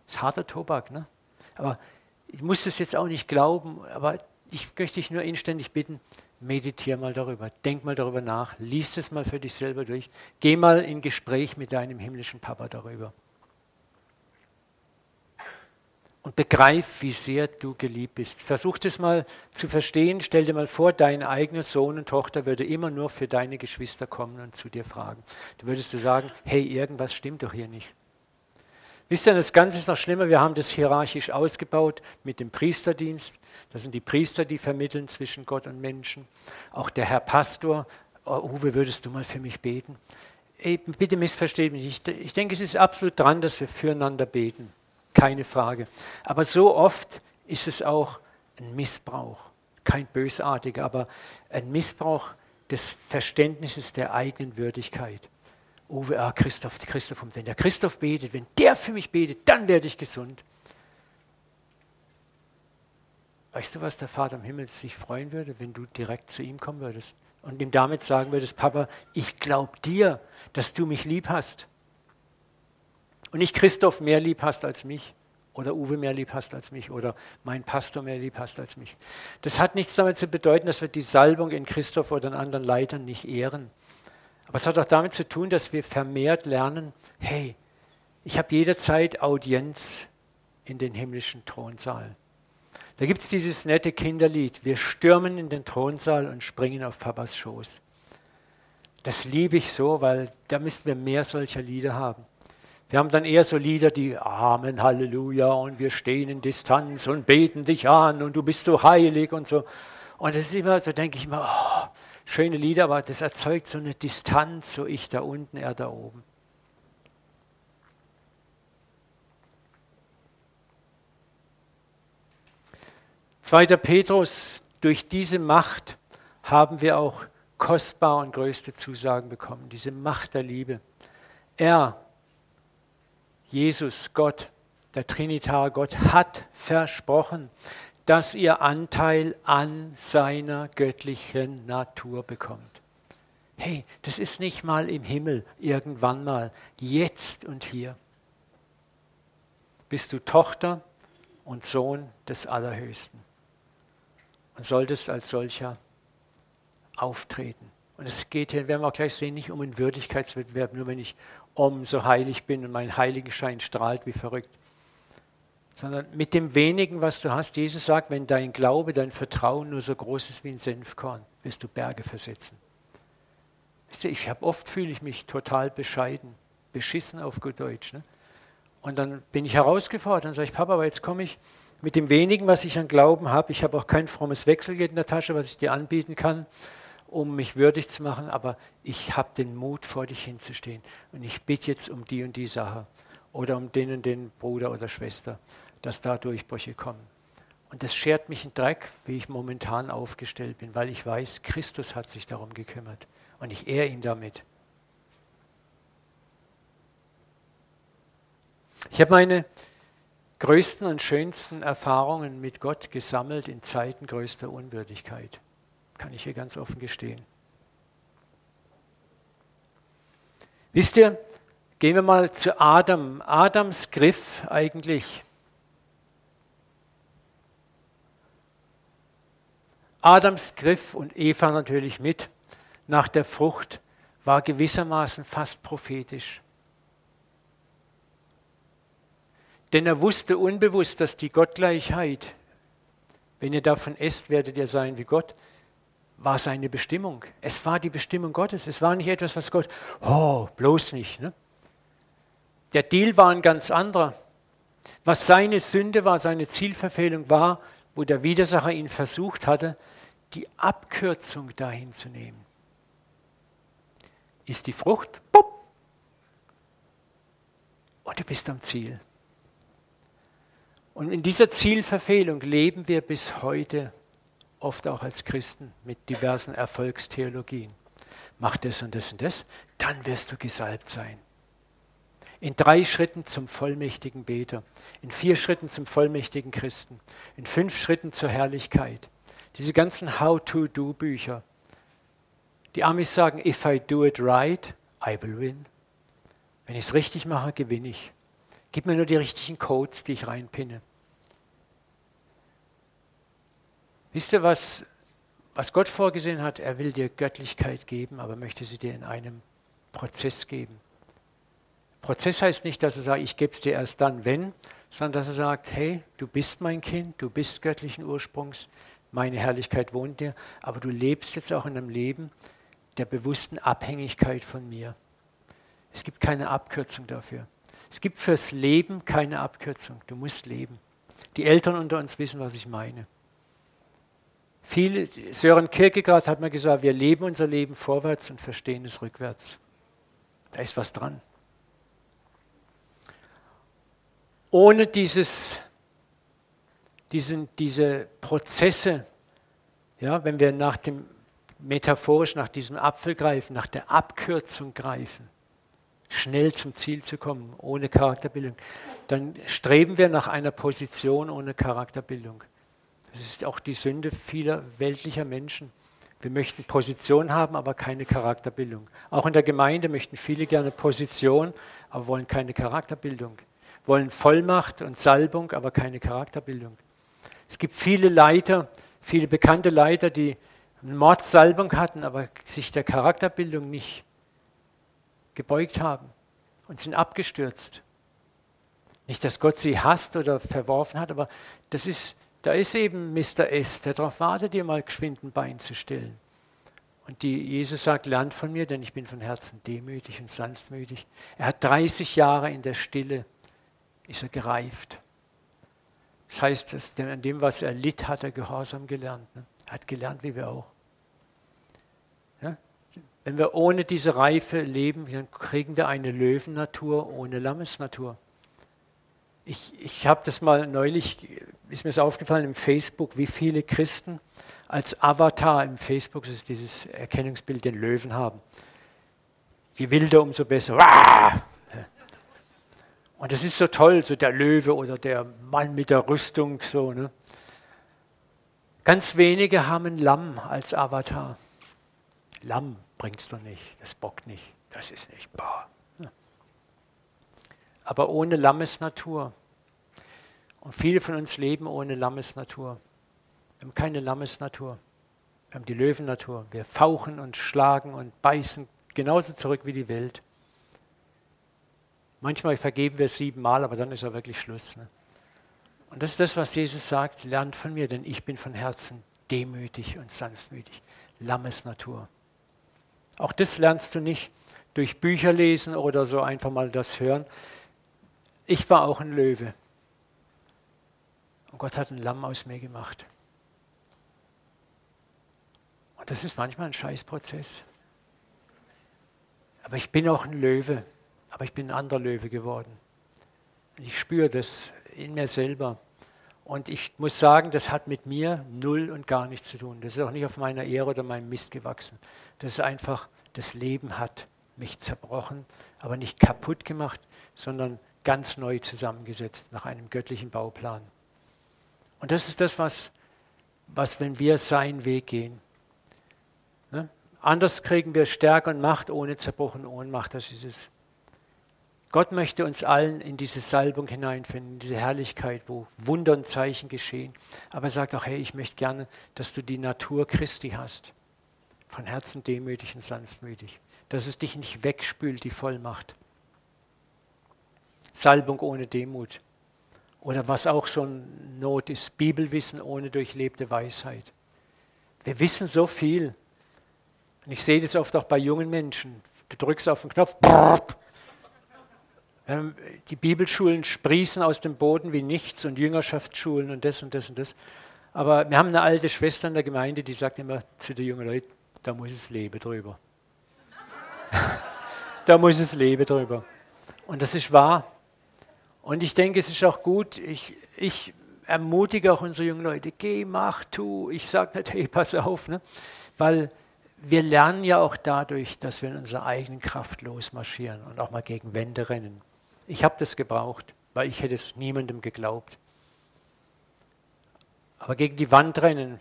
Das ist harter Tobak, ne? Aber ich muss das jetzt auch nicht glauben, aber ich möchte dich nur inständig bitten, meditiere mal darüber, denk mal darüber nach, lies es mal für dich selber durch, geh mal in Gespräch mit deinem himmlischen Papa darüber. Und begreif, wie sehr du geliebt bist. Versuch das mal zu verstehen. Stell dir mal vor, dein eigener Sohn und Tochter würde immer nur für deine Geschwister kommen und zu dir fragen. Du würdest du sagen, hey, irgendwas stimmt doch hier nicht. Wisst ihr, das Ganze ist noch schlimmer. Wir haben das hierarchisch ausgebaut mit dem Priesterdienst. Das sind die Priester, die vermitteln zwischen Gott und Menschen. Auch der Herr Pastor. Oh, Uwe, würdest du mal für mich beten? Ey, bitte missversteht mich nicht. Ich denke, es ist absolut dran, dass wir füreinander beten. Keine Frage. Aber so oft ist es auch ein Missbrauch. Kein bösartiger, aber ein Missbrauch des Verständnisses der eigenen Würdigkeit. Uwe, ah, Christoph, Christoph, und wenn der Christoph betet, wenn der für mich betet, dann werde ich gesund. Weißt du, was der Vater im Himmel sich freuen würde, wenn du direkt zu ihm kommen würdest und ihm damit sagen würdest, Papa, ich glaube dir, dass du mich lieb hast. Und nicht Christoph mehr lieb hast als mich oder Uwe mehr lieb hast als mich oder mein Pastor mehr lieb hast als mich. Das hat nichts damit zu bedeuten, dass wir die Salbung in Christoph oder in anderen Leitern nicht ehren. Aber es hat auch damit zu tun, dass wir vermehrt lernen, hey, ich habe jederzeit Audienz in den himmlischen Thronsaal. Da gibt es dieses nette Kinderlied, wir stürmen in den Thronsaal und springen auf Papas Schoß. Das liebe ich so, weil da müssten wir mehr solcher Lieder haben. Wir haben dann eher so Lieder, die Amen, Halleluja und wir stehen in Distanz und beten dich an und du bist so heilig und so. Und das ist immer, so denke ich immer, oh, schöne Lieder, aber das erzeugt so eine Distanz, so ich da unten, er da oben. Zweiter Petrus, durch diese Macht haben wir auch kostbare und größte Zusagen bekommen, diese Macht der Liebe. Er, Jesus, Gott, der Trinitar Gott, hat versprochen, dass ihr Anteil an seiner göttlichen Natur bekommt. Hey, das ist nicht mal im Himmel, irgendwann mal, jetzt und hier. Bist du Tochter und Sohn des Allerhöchsten und solltest als solcher auftreten. Und es geht hier, werden wir auch gleich sehen, nicht um einen Würdigkeitswettbewerb, nur wenn ich umso heilig bin und mein Heiligenschein strahlt wie verrückt sondern mit dem wenigen, was du hast. Jesus sagt, wenn dein Glaube, dein Vertrauen nur so groß ist wie ein Senfkorn, wirst du Berge versetzen. Ich habe oft fühle ich mich total bescheiden, beschissen auf gut Deutsch. Ne? Und dann bin ich herausgefordert, dann sage ich, Papa, aber jetzt komme ich mit dem wenigen, was ich an Glauben habe. Ich habe auch kein frommes Wechselgeld in der Tasche, was ich dir anbieten kann, um mich würdig zu machen, aber ich habe den Mut, vor dich hinzustehen. Und ich bitte jetzt um die und die Sache oder um den und den Bruder oder Schwester dass da Durchbrüche kommen. Und das schert mich in Dreck, wie ich momentan aufgestellt bin, weil ich weiß, Christus hat sich darum gekümmert und ich ehre ihn damit. Ich habe meine größten und schönsten Erfahrungen mit Gott gesammelt in Zeiten größter Unwürdigkeit. Kann ich hier ganz offen gestehen. Wisst ihr, gehen wir mal zu Adam. Adams Griff eigentlich Adams Griff und Eva natürlich mit nach der Frucht war gewissermaßen fast prophetisch. Denn er wusste unbewusst, dass die Gottgleichheit, wenn ihr davon esst, werdet ihr sein wie Gott, war seine Bestimmung. Es war die Bestimmung Gottes. Es war nicht etwas, was Gott, oh, bloß nicht. Ne? Der Deal war ein ganz anderer. Was seine Sünde war, seine Zielverfehlung war, wo der Widersacher ihn versucht hatte, die Abkürzung dahin zu nehmen. Ist die Frucht, bupp, und du bist am Ziel. Und in dieser Zielverfehlung leben wir bis heute, oft auch als Christen, mit diversen Erfolgstheologien. Mach das und das und das, dann wirst du gesalbt sein. In drei Schritten zum vollmächtigen Beter, in vier Schritten zum vollmächtigen Christen, in fünf Schritten zur Herrlichkeit. Diese ganzen How-to-Do-Bücher. Die Amis sagen, if I do it right, I will win. Wenn ich es richtig mache, gewinne ich. Gib mir nur die richtigen Codes, die ich reinpinne. Wisst ihr, was, was Gott vorgesehen hat? Er will dir Göttlichkeit geben, aber möchte sie dir in einem Prozess geben. Prozess heißt nicht, dass er sagt, ich gebe es dir erst dann, wenn, sondern dass er sagt, hey, du bist mein Kind, du bist göttlichen Ursprungs, meine Herrlichkeit wohnt dir, aber du lebst jetzt auch in einem Leben der bewussten Abhängigkeit von mir. Es gibt keine Abkürzung dafür. Es gibt fürs Leben keine Abkürzung. Du musst leben. Die Eltern unter uns wissen, was ich meine. Viele, Sören Kierkegaard hat mir gesagt, wir leben unser Leben vorwärts und verstehen es rückwärts. Da ist was dran. Ohne dieses diesen, diese Prozesse, ja, wenn wir nach dem, metaphorisch nach diesem Apfel greifen, nach der Abkürzung greifen, schnell zum Ziel zu kommen, ohne Charakterbildung, dann streben wir nach einer Position ohne Charakterbildung. Das ist auch die Sünde vieler weltlicher Menschen. Wir möchten Position haben, aber keine Charakterbildung. Auch in der Gemeinde möchten viele gerne Position, aber wollen keine Charakterbildung. Wollen Vollmacht und Salbung, aber keine Charakterbildung. Es gibt viele Leiter, viele bekannte Leiter, die Mordsalbung hatten, aber sich der Charakterbildung nicht gebeugt haben und sind abgestürzt. Nicht, dass Gott sie hasst oder verworfen hat, aber das ist, da ist eben Mr. S, der darauf wartet, dir mal geschwind ein Bein zu stellen. Und die, Jesus sagt, lernt von mir, denn ich bin von Herzen demütig und sanftmütig. Er hat 30 Jahre in der Stille, ist er gereift. Das heißt, dass an dem, was er litt, hat er Gehorsam gelernt. Ne? Hat gelernt, wie wir auch. Ja? Wenn wir ohne diese Reife leben, dann kriegen wir eine Löwennatur ohne Lammesnatur. Ich, ich habe das mal neulich, ist mir so aufgefallen im Facebook, wie viele Christen als Avatar im Facebook, das ist dieses Erkennungsbild, den Löwen haben. Je wilder, umso besser. Und das ist so toll, so der Löwe oder der Mann mit der Rüstung, so. Ne? Ganz wenige haben ein Lamm als Avatar. Lamm bringst du nicht, das bockt nicht, das ist nicht bar. Aber ohne Lammesnatur. Und viele von uns leben ohne Lammesnatur. Wir haben keine Lammesnatur. Wir haben die Löwennatur. Wir fauchen und schlagen und beißen genauso zurück wie die Welt. Manchmal vergeben wir siebenmal, aber dann ist ja wirklich Schluss. Ne? Und das ist das, was Jesus sagt, lernt von mir, denn ich bin von Herzen demütig und sanftmütig. Lammesnatur. Auch das lernst du nicht durch Bücher lesen oder so einfach mal das hören. Ich war auch ein Löwe. Und Gott hat ein Lamm aus mir gemacht. Und das ist manchmal ein Scheißprozess. Aber ich bin auch ein Löwe. Aber ich bin ein anderer Löwe geworden. Ich spüre das in mir selber. Und ich muss sagen, das hat mit mir null und gar nichts zu tun. Das ist auch nicht auf meiner Ehre oder meinem Mist gewachsen. Das ist einfach, das Leben hat mich zerbrochen, aber nicht kaputt gemacht, sondern ganz neu zusammengesetzt nach einem göttlichen Bauplan. Und das ist das, was, was wenn wir seinen Weg gehen. Ne? Anders kriegen wir Stärke und Macht ohne Zerbruch und Ohnmacht. Das ist es. Gott möchte uns allen in diese Salbung hineinfinden, in diese Herrlichkeit, wo Wunder und Zeichen geschehen. Aber er sagt auch, hey, ich möchte gerne, dass du die Natur Christi hast. Von Herzen demütig und sanftmütig. Dass es dich nicht wegspült, die Vollmacht. Salbung ohne Demut. Oder was auch so eine Not ist, Bibelwissen ohne durchlebte Weisheit. Wir wissen so viel. Und ich sehe das oft auch bei jungen Menschen. Du drückst auf den Knopf, die Bibelschulen sprießen aus dem Boden wie nichts und Jüngerschaftsschulen und das und das und das. Aber wir haben eine alte Schwester in der Gemeinde, die sagt immer zu den jungen Leuten, da muss es Leben drüber. <laughs> da muss es Leben drüber. Und das ist wahr. Und ich denke, es ist auch gut, ich, ich ermutige auch unsere jungen Leute, geh, mach, tu. Ich sage nicht, hey, pass auf, ne? weil wir lernen ja auch dadurch, dass wir in unserer eigenen Kraft losmarschieren und auch mal gegen Wände rennen. Ich habe das gebraucht, weil ich hätte es niemandem geglaubt. Aber gegen die Wand rennen,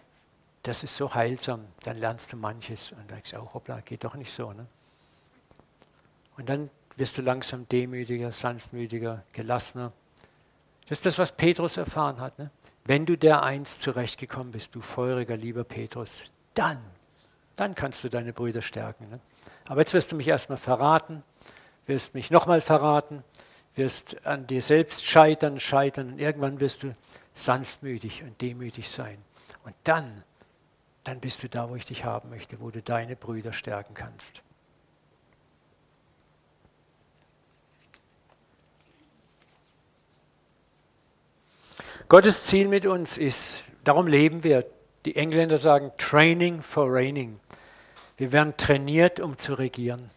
das ist so heilsam. Dann lernst du manches und denkst auch, hoppla, geht doch nicht so. Ne? Und dann wirst du langsam demütiger, sanftmütiger, gelassener. Das ist das, was Petrus erfahren hat. Ne? Wenn du der eins zurechtgekommen bist, du feuriger, lieber Petrus, dann, dann kannst du deine Brüder stärken. Ne? Aber jetzt wirst du mich erstmal verraten, wirst mich nochmal verraten, wirst an dir selbst scheitern, scheitern und irgendwann wirst du sanftmütig und demütig sein. Und dann, dann bist du da, wo ich dich haben möchte, wo du deine Brüder stärken kannst. Gottes Ziel mit uns ist, darum leben wir. Die Engländer sagen Training for Reigning. Wir werden trainiert, um zu regieren.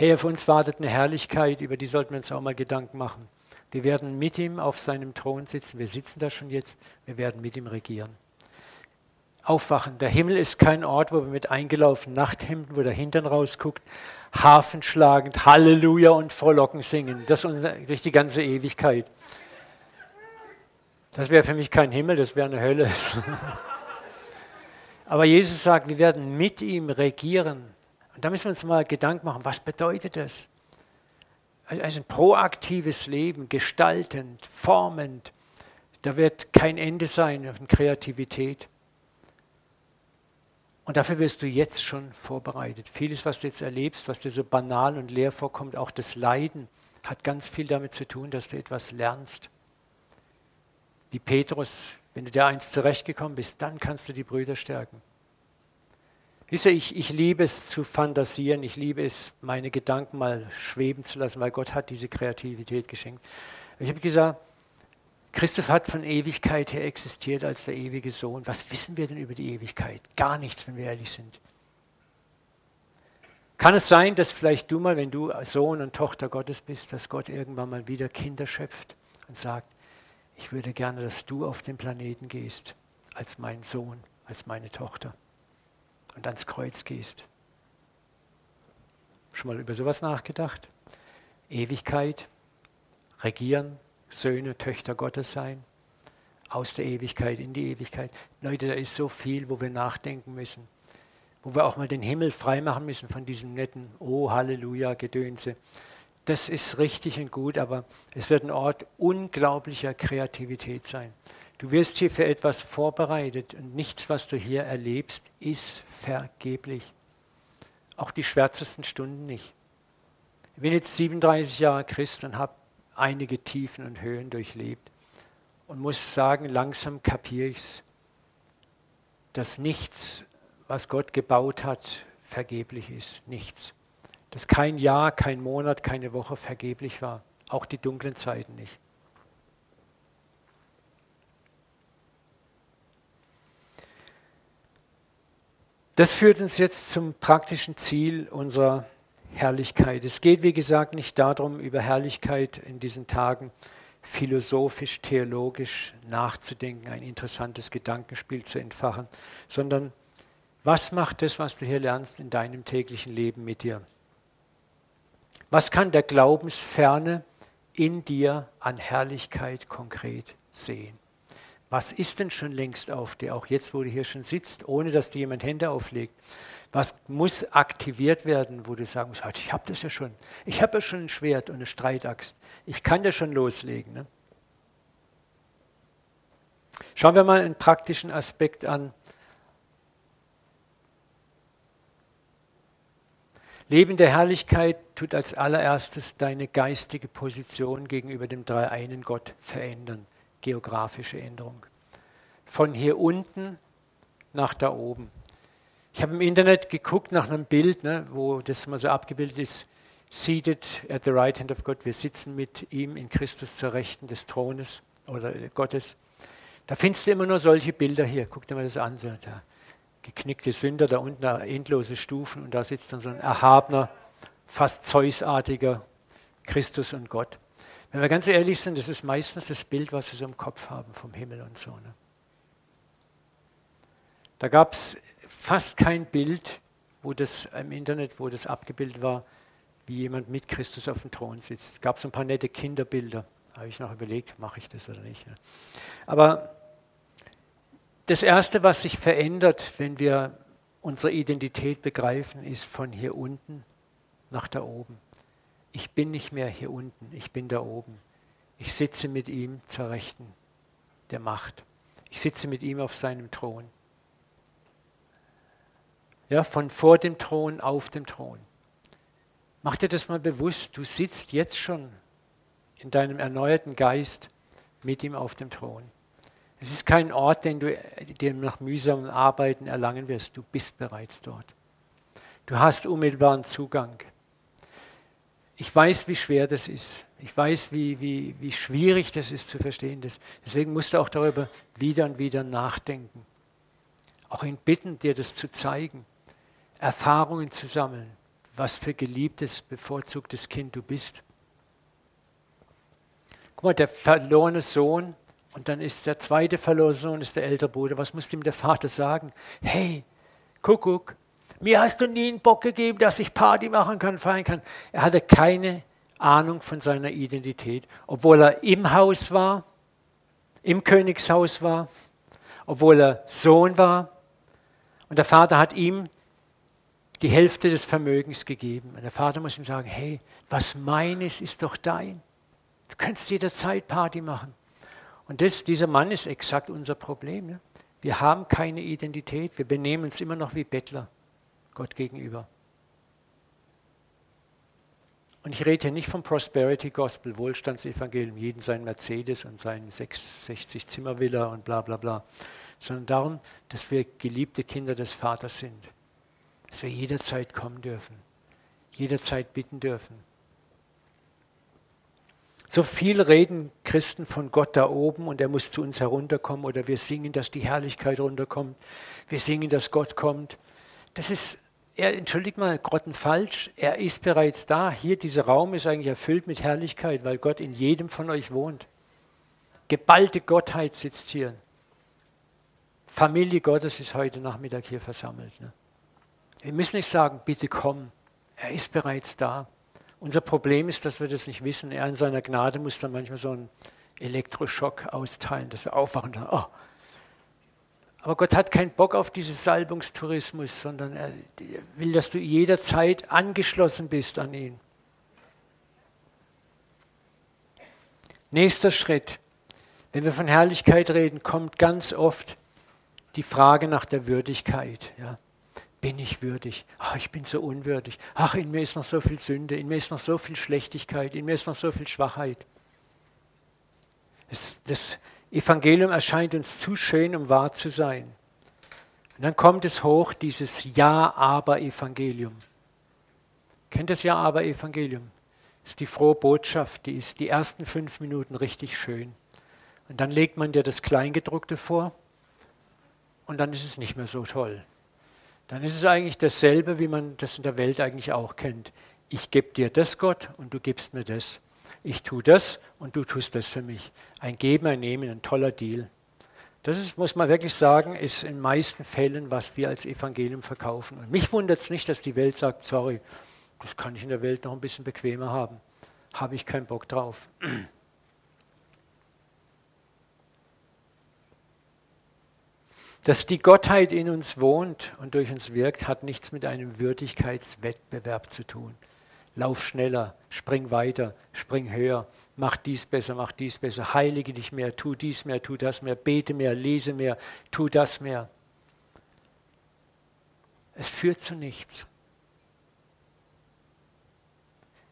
Hey, auf uns wartet eine Herrlichkeit, über die sollten wir uns auch mal Gedanken machen. Wir werden mit ihm auf seinem Thron sitzen. Wir sitzen da schon jetzt. Wir werden mit ihm regieren. Aufwachen. Der Himmel ist kein Ort, wo wir mit eingelaufenen Nachthemden, wo der Hintern rausguckt, Hafen schlagend, Halleluja und Frohlocken singen. Das durch die ganze Ewigkeit. Das wäre für mich kein Himmel, das wäre eine Hölle. <laughs> Aber Jesus sagt, wir werden mit ihm regieren. Und da müssen wir uns mal Gedanken machen, was bedeutet das? Also ein proaktives Leben, gestaltend, formend. Da wird kein Ende sein von Kreativität. Und dafür wirst du jetzt schon vorbereitet. Vieles, was du jetzt erlebst, was dir so banal und leer vorkommt, auch das Leiden, hat ganz viel damit zu tun, dass du etwas lernst. Wie Petrus, wenn du dir eins zurechtgekommen bist, dann kannst du die Brüder stärken. Wisst ihr, ich, ich liebe es zu fantasieren, ich liebe es, meine Gedanken mal schweben zu lassen, weil Gott hat diese Kreativität geschenkt. Ich habe gesagt, Christoph hat von Ewigkeit her existiert als der ewige Sohn. Was wissen wir denn über die Ewigkeit? Gar nichts, wenn wir ehrlich sind. Kann es sein, dass vielleicht du mal, wenn du Sohn und Tochter Gottes bist, dass Gott irgendwann mal wieder Kinder schöpft und sagt, ich würde gerne, dass du auf den Planeten gehst als mein Sohn, als meine Tochter und ans Kreuz gehst. Schon mal über sowas nachgedacht? Ewigkeit, regieren, Söhne, Töchter Gottes sein, aus der Ewigkeit in die Ewigkeit. Leute, da ist so viel, wo wir nachdenken müssen, wo wir auch mal den Himmel freimachen müssen von diesem netten Oh, Halleluja, Gedönse. Das ist richtig und gut, aber es wird ein Ort unglaublicher Kreativität sein. Du wirst hier für etwas vorbereitet und nichts, was du hier erlebst, ist vergeblich. Auch die schwärzesten Stunden nicht. Ich bin jetzt 37 Jahre Christ und habe einige Tiefen und Höhen durchlebt und muss sagen, langsam kapiere ich es, dass nichts, was Gott gebaut hat, vergeblich ist. Nichts. Dass kein Jahr, kein Monat, keine Woche vergeblich war. Auch die dunklen Zeiten nicht. Das führt uns jetzt zum praktischen Ziel unserer Herrlichkeit. Es geht, wie gesagt, nicht darum, über Herrlichkeit in diesen Tagen philosophisch, theologisch nachzudenken, ein interessantes Gedankenspiel zu entfachen, sondern was macht das, was du hier lernst, in deinem täglichen Leben mit dir? Was kann der Glaubensferne in dir an Herrlichkeit konkret sehen? Was ist denn schon längst auf dir, auch jetzt, wo du hier schon sitzt, ohne dass dir jemand Hände auflegt? Was muss aktiviert werden, wo du sagen musst, ich habe das ja schon. Ich habe ja schon ein Schwert und eine Streitaxt. Ich kann ja schon loslegen. Ne? Schauen wir mal einen praktischen Aspekt an. Leben der Herrlichkeit tut als allererstes deine geistige Position gegenüber dem dreieinen Gott verändern. Geografische Änderung. Von hier unten nach da oben. Ich habe im Internet geguckt nach einem Bild, ne, wo das mal so abgebildet ist. Seated at the right hand of God. Wir sitzen mit ihm in Christus zur Rechten des Thrones oder Gottes. Da findest du immer nur solche Bilder hier. Guck dir mal das an. So, der geknickte Sünder, da unten endlose Stufen und da sitzt dann so ein erhabener, fast Zeusartiger Christus und Gott. Wenn wir ganz ehrlich sind, das ist meistens das Bild, was wir so im Kopf haben vom Himmel und so. Ne? Da gab es fast kein Bild, wo das im Internet, wo das abgebildet war, wie jemand mit Christus auf dem Thron sitzt. Es gab so ein paar nette Kinderbilder. Habe ich noch überlegt, mache ich das oder nicht. Aber das Erste, was sich verändert, wenn wir unsere Identität begreifen, ist von hier unten nach da oben. Ich bin nicht mehr hier unten, ich bin da oben. Ich sitze mit ihm zur Rechten der Macht. Ich sitze mit ihm auf seinem Thron. Ja, von vor dem Thron auf dem Thron. Mach dir das mal bewusst, du sitzt jetzt schon in deinem erneuerten Geist mit ihm auf dem Thron. Es ist kein Ort, den du dir nach mühsamen Arbeiten erlangen wirst. Du bist bereits dort. Du hast unmittelbaren Zugang. Ich weiß, wie schwer das ist. Ich weiß, wie, wie, wie schwierig das ist zu verstehen. Deswegen musst du auch darüber wieder und wieder nachdenken. Auch ihn bitten, dir das zu zeigen. Erfahrungen zu sammeln, was für geliebtes, bevorzugtes Kind du bist. Guck mal, der verlorene Sohn und dann ist der zweite verlorene Sohn, ist der ältere Bruder. Was muss ihm der Vater sagen? Hey, Kuckuck, mir hast du nie einen Bock gegeben, dass ich Party machen kann, feiern kann. Er hatte keine Ahnung von seiner Identität, obwohl er im Haus war, im Königshaus war, obwohl er Sohn war. Und der Vater hat ihm die Hälfte des Vermögens gegeben. Und der Vater muss ihm sagen, hey, was meines ist doch dein. Du kannst jederzeit Party machen. Und das, dieser Mann ist exakt unser Problem. Ne? Wir haben keine Identität. Wir benehmen uns immer noch wie Bettler Gott gegenüber. Und ich rede hier nicht vom Prosperity Gospel, Wohlstandsevangelium, jeden sein Mercedes und seinen 66 Zimmervilla und bla bla bla, sondern darum, dass wir geliebte Kinder des Vaters sind dass wir jederzeit kommen dürfen, jederzeit bitten dürfen. So viel reden Christen von Gott da oben und er muss zu uns herunterkommen oder wir singen, dass die Herrlichkeit runterkommt. Wir singen, dass Gott kommt. Das ist, er, entschuldigt mal, grottenfalsch. Er ist bereits da. Hier, dieser Raum ist eigentlich erfüllt mit Herrlichkeit, weil Gott in jedem von euch wohnt. Geballte Gottheit sitzt hier. Familie Gottes ist heute Nachmittag hier versammelt. Ne? Wir müssen nicht sagen, bitte komm, er ist bereits da. Unser Problem ist, dass wir das nicht wissen. Er in seiner Gnade muss dann manchmal so einen Elektroschock austeilen, dass wir aufwachen und oh. Aber Gott hat keinen Bock auf diesen Salbungstourismus, sondern er will, dass du jederzeit angeschlossen bist an ihn. Nächster Schritt. Wenn wir von Herrlichkeit reden, kommt ganz oft die Frage nach der Würdigkeit. Ja bin ich würdig? Ach, ich bin so unwürdig. Ach, in mir ist noch so viel Sünde, in mir ist noch so viel Schlechtigkeit, in mir ist noch so viel Schwachheit. Das, das Evangelium erscheint uns zu schön, um wahr zu sein. Und dann kommt es hoch, dieses Ja-Aber-Evangelium. Kennt das Ja-Aber-Evangelium? Ist die frohe Botschaft, die ist die ersten fünf Minuten richtig schön. Und dann legt man dir das Kleingedruckte vor und dann ist es nicht mehr so toll dann ist es eigentlich dasselbe, wie man das in der Welt eigentlich auch kennt. Ich gebe dir das, Gott, und du gibst mir das. Ich tue das und du tust das für mich. Ein Geben, ein Nehmen, ein toller Deal. Das ist, muss man wirklich sagen, ist in den meisten Fällen, was wir als Evangelium verkaufen. Und mich wundert es nicht, dass die Welt sagt, sorry, das kann ich in der Welt noch ein bisschen bequemer haben. Habe ich keinen Bock drauf. <clears throat> Dass die Gottheit in uns wohnt und durch uns wirkt, hat nichts mit einem Würdigkeitswettbewerb zu tun. Lauf schneller, spring weiter, spring höher, mach dies besser, mach dies besser, heilige dich mehr, tu dies mehr, tu das mehr, bete mehr, lese mehr, tu das mehr. Es führt zu nichts.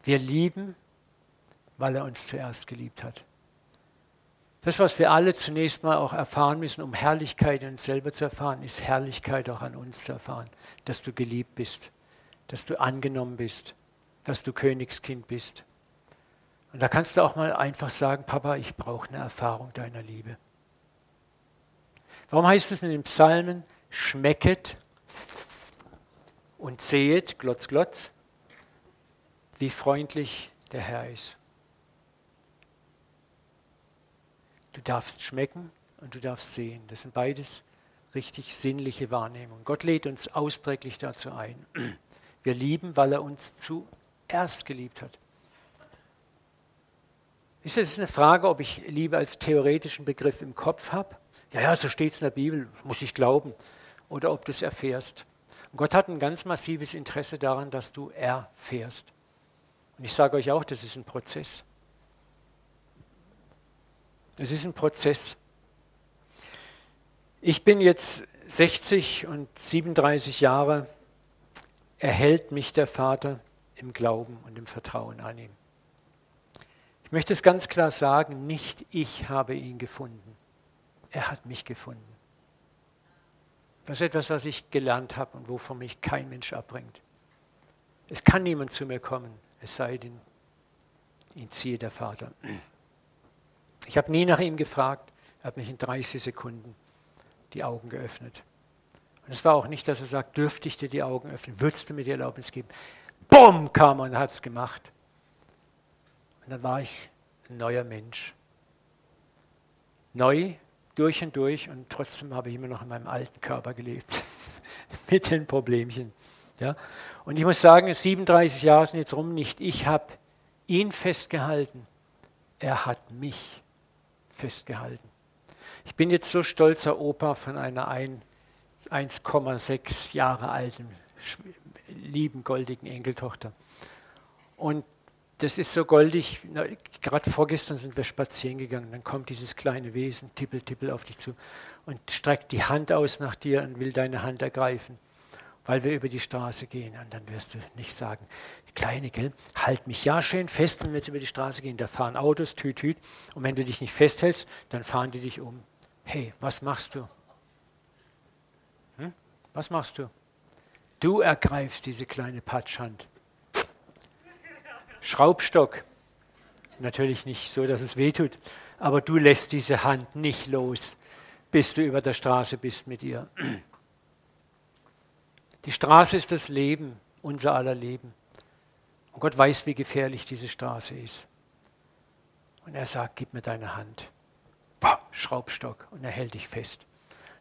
Wir lieben, weil er uns zuerst geliebt hat. Das, was wir alle zunächst mal auch erfahren müssen, um Herrlichkeit in uns selber zu erfahren, ist Herrlichkeit auch an uns zu erfahren. Dass du geliebt bist, dass du angenommen bist, dass du Königskind bist. Und da kannst du auch mal einfach sagen, Papa, ich brauche eine Erfahrung deiner Liebe. Warum heißt es in den Psalmen, schmecket und sehet, glotz, glotz, wie freundlich der Herr ist. Du darfst schmecken und du darfst sehen. Das sind beides richtig sinnliche Wahrnehmungen. Gott lädt uns ausdrücklich dazu ein. Wir lieben, weil er uns zuerst geliebt hat. Ist es eine Frage, ob ich Liebe als theoretischen Begriff im Kopf habe? Ja, ja, so steht es in der Bibel, muss ich glauben. Oder ob du es erfährst. Und Gott hat ein ganz massives Interesse daran, dass du erfährst. Und ich sage euch auch, das ist ein Prozess. Es ist ein Prozess. Ich bin jetzt 60 und 37 Jahre, erhält mich der Vater im Glauben und im Vertrauen an ihn. Ich möchte es ganz klar sagen, nicht ich habe ihn gefunden, er hat mich gefunden. Das ist etwas, was ich gelernt habe und wovon mich kein Mensch abbringt. Es kann niemand zu mir kommen, es sei denn, ihn ziehe der Vater. Ich habe nie nach ihm gefragt, er hat mich in 30 Sekunden die Augen geöffnet. Und es war auch nicht, dass er sagt, dürfte ich dir die Augen öffnen, würdest du mir die Erlaubnis geben? Bumm, kam und hat es gemacht. Und dann war ich ein neuer Mensch. Neu, durch und durch und trotzdem habe ich immer noch in meinem alten Körper gelebt. <laughs> Mit den Problemchen. Ja? Und ich muss sagen, 37 Jahre sind jetzt rum, nicht ich habe ihn festgehalten, er hat mich festgehalten. Ich bin jetzt so stolzer Opa von einer 1,6 Jahre alten, lieben, goldigen Enkeltochter. Und das ist so goldig, gerade vorgestern sind wir spazieren gegangen, dann kommt dieses kleine Wesen, tippel, tippel auf dich zu und streckt die Hand aus nach dir und will deine Hand ergreifen, weil wir über die Straße gehen. Und dann wirst du nicht sagen, Kleine, gell? Halt mich ja schön fest, wenn wir jetzt über die Straße gehen. Da fahren Autos, tüt, tüt. Und wenn du dich nicht festhältst, dann fahren die dich um. Hey, was machst du? Hm? Was machst du? Du ergreifst diese kleine Patschhand. Schraubstock. Natürlich nicht so, dass es wehtut, aber du lässt diese Hand nicht los, bis du über der Straße bist mit ihr. Die Straße ist das Leben, unser aller Leben. Und Gott weiß, wie gefährlich diese Straße ist. Und er sagt, gib mir deine Hand. Schraubstock. Und er hält dich fest.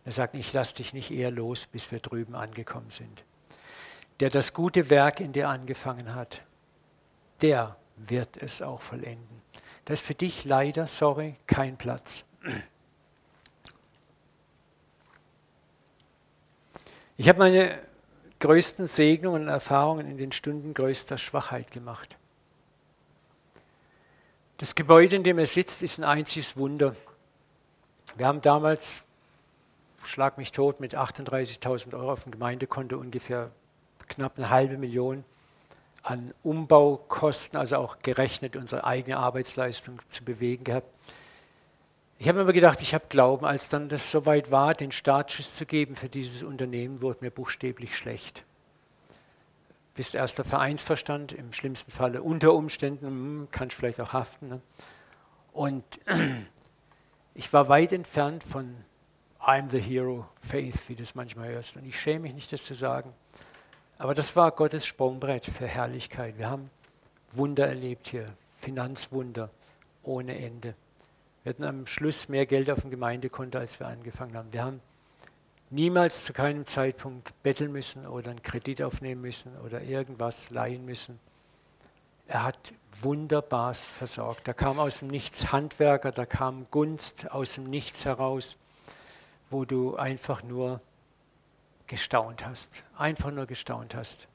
Und er sagt, ich lasse dich nicht eher los, bis wir drüben angekommen sind. Der das gute Werk in dir angefangen hat, der wird es auch vollenden. Da ist für dich leider, sorry, kein Platz. Ich habe meine größten Segnungen und Erfahrungen in den Stunden größter Schwachheit gemacht. Das Gebäude, in dem er sitzt, ist ein einziges Wunder. Wir haben damals, schlag mich tot, mit 38.000 Euro auf dem Gemeindekonto ungefähr knapp eine halbe Million an Umbaukosten, also auch gerechnet unsere eigene Arbeitsleistung zu bewegen gehabt. Ich habe mir gedacht, ich habe Glauben, als dann das soweit war, den Startschuss zu geben für dieses Unternehmen, wurde mir buchstäblich schlecht. Bist erster Vereinsverstand, im schlimmsten Falle unter Umständen, hm, kannst vielleicht auch haften. Ne? Und <clears throat> ich war weit entfernt von I'm the hero, faith, wie du es manchmal hörst. Und ich schäme mich nicht, das zu sagen. Aber das war Gottes Sprungbrett für Herrlichkeit. Wir haben Wunder erlebt hier, Finanzwunder ohne Ende. Wir hatten am Schluss mehr Geld auf dem Gemeindekonto, als wir angefangen haben. Wir haben niemals zu keinem Zeitpunkt betteln müssen oder einen Kredit aufnehmen müssen oder irgendwas leihen müssen. Er hat wunderbarst versorgt. Da kam aus dem Nichts Handwerker, da kam Gunst aus dem Nichts heraus, wo du einfach nur gestaunt hast, einfach nur gestaunt hast.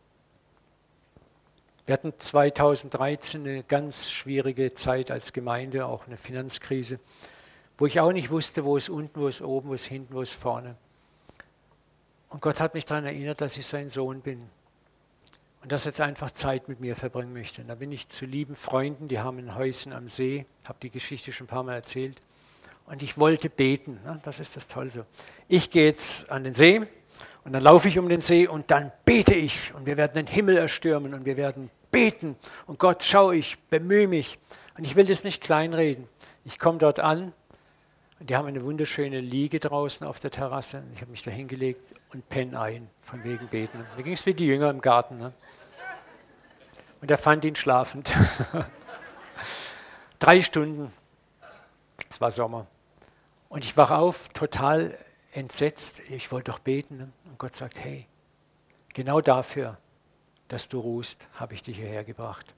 Wir hatten 2013 eine ganz schwierige Zeit als Gemeinde, auch eine Finanzkrise, wo ich auch nicht wusste, wo ist unten, wo ist oben, wo ist hinten, wo ist vorne. Und Gott hat mich daran erinnert, dass ich sein Sohn bin und dass er jetzt einfach Zeit mit mir verbringen möchte. Und da bin ich zu lieben Freunden, die haben ein Häuschen am See, habe die Geschichte schon ein paar Mal erzählt. Und ich wollte beten, ne? das ist das Tolle so. Ich gehe jetzt an den See und dann laufe ich um den See und dann bete ich und wir werden den Himmel erstürmen und wir werden beten und Gott, schau ich, bemühe mich. Und ich will das nicht kleinreden. Ich komme dort an und die haben eine wunderschöne Liege draußen auf der Terrasse. Ich habe mich da hingelegt und penne ein, von wegen beten. Mir ging es wie die Jünger im Garten. Ne? Und er fand ihn schlafend. <laughs> Drei Stunden. Es war Sommer. Und ich wach auf, total entsetzt. Ich wollte doch beten. Und Gott sagt, hey, genau dafür dass du ruhst, habe ich dich hierher gebracht.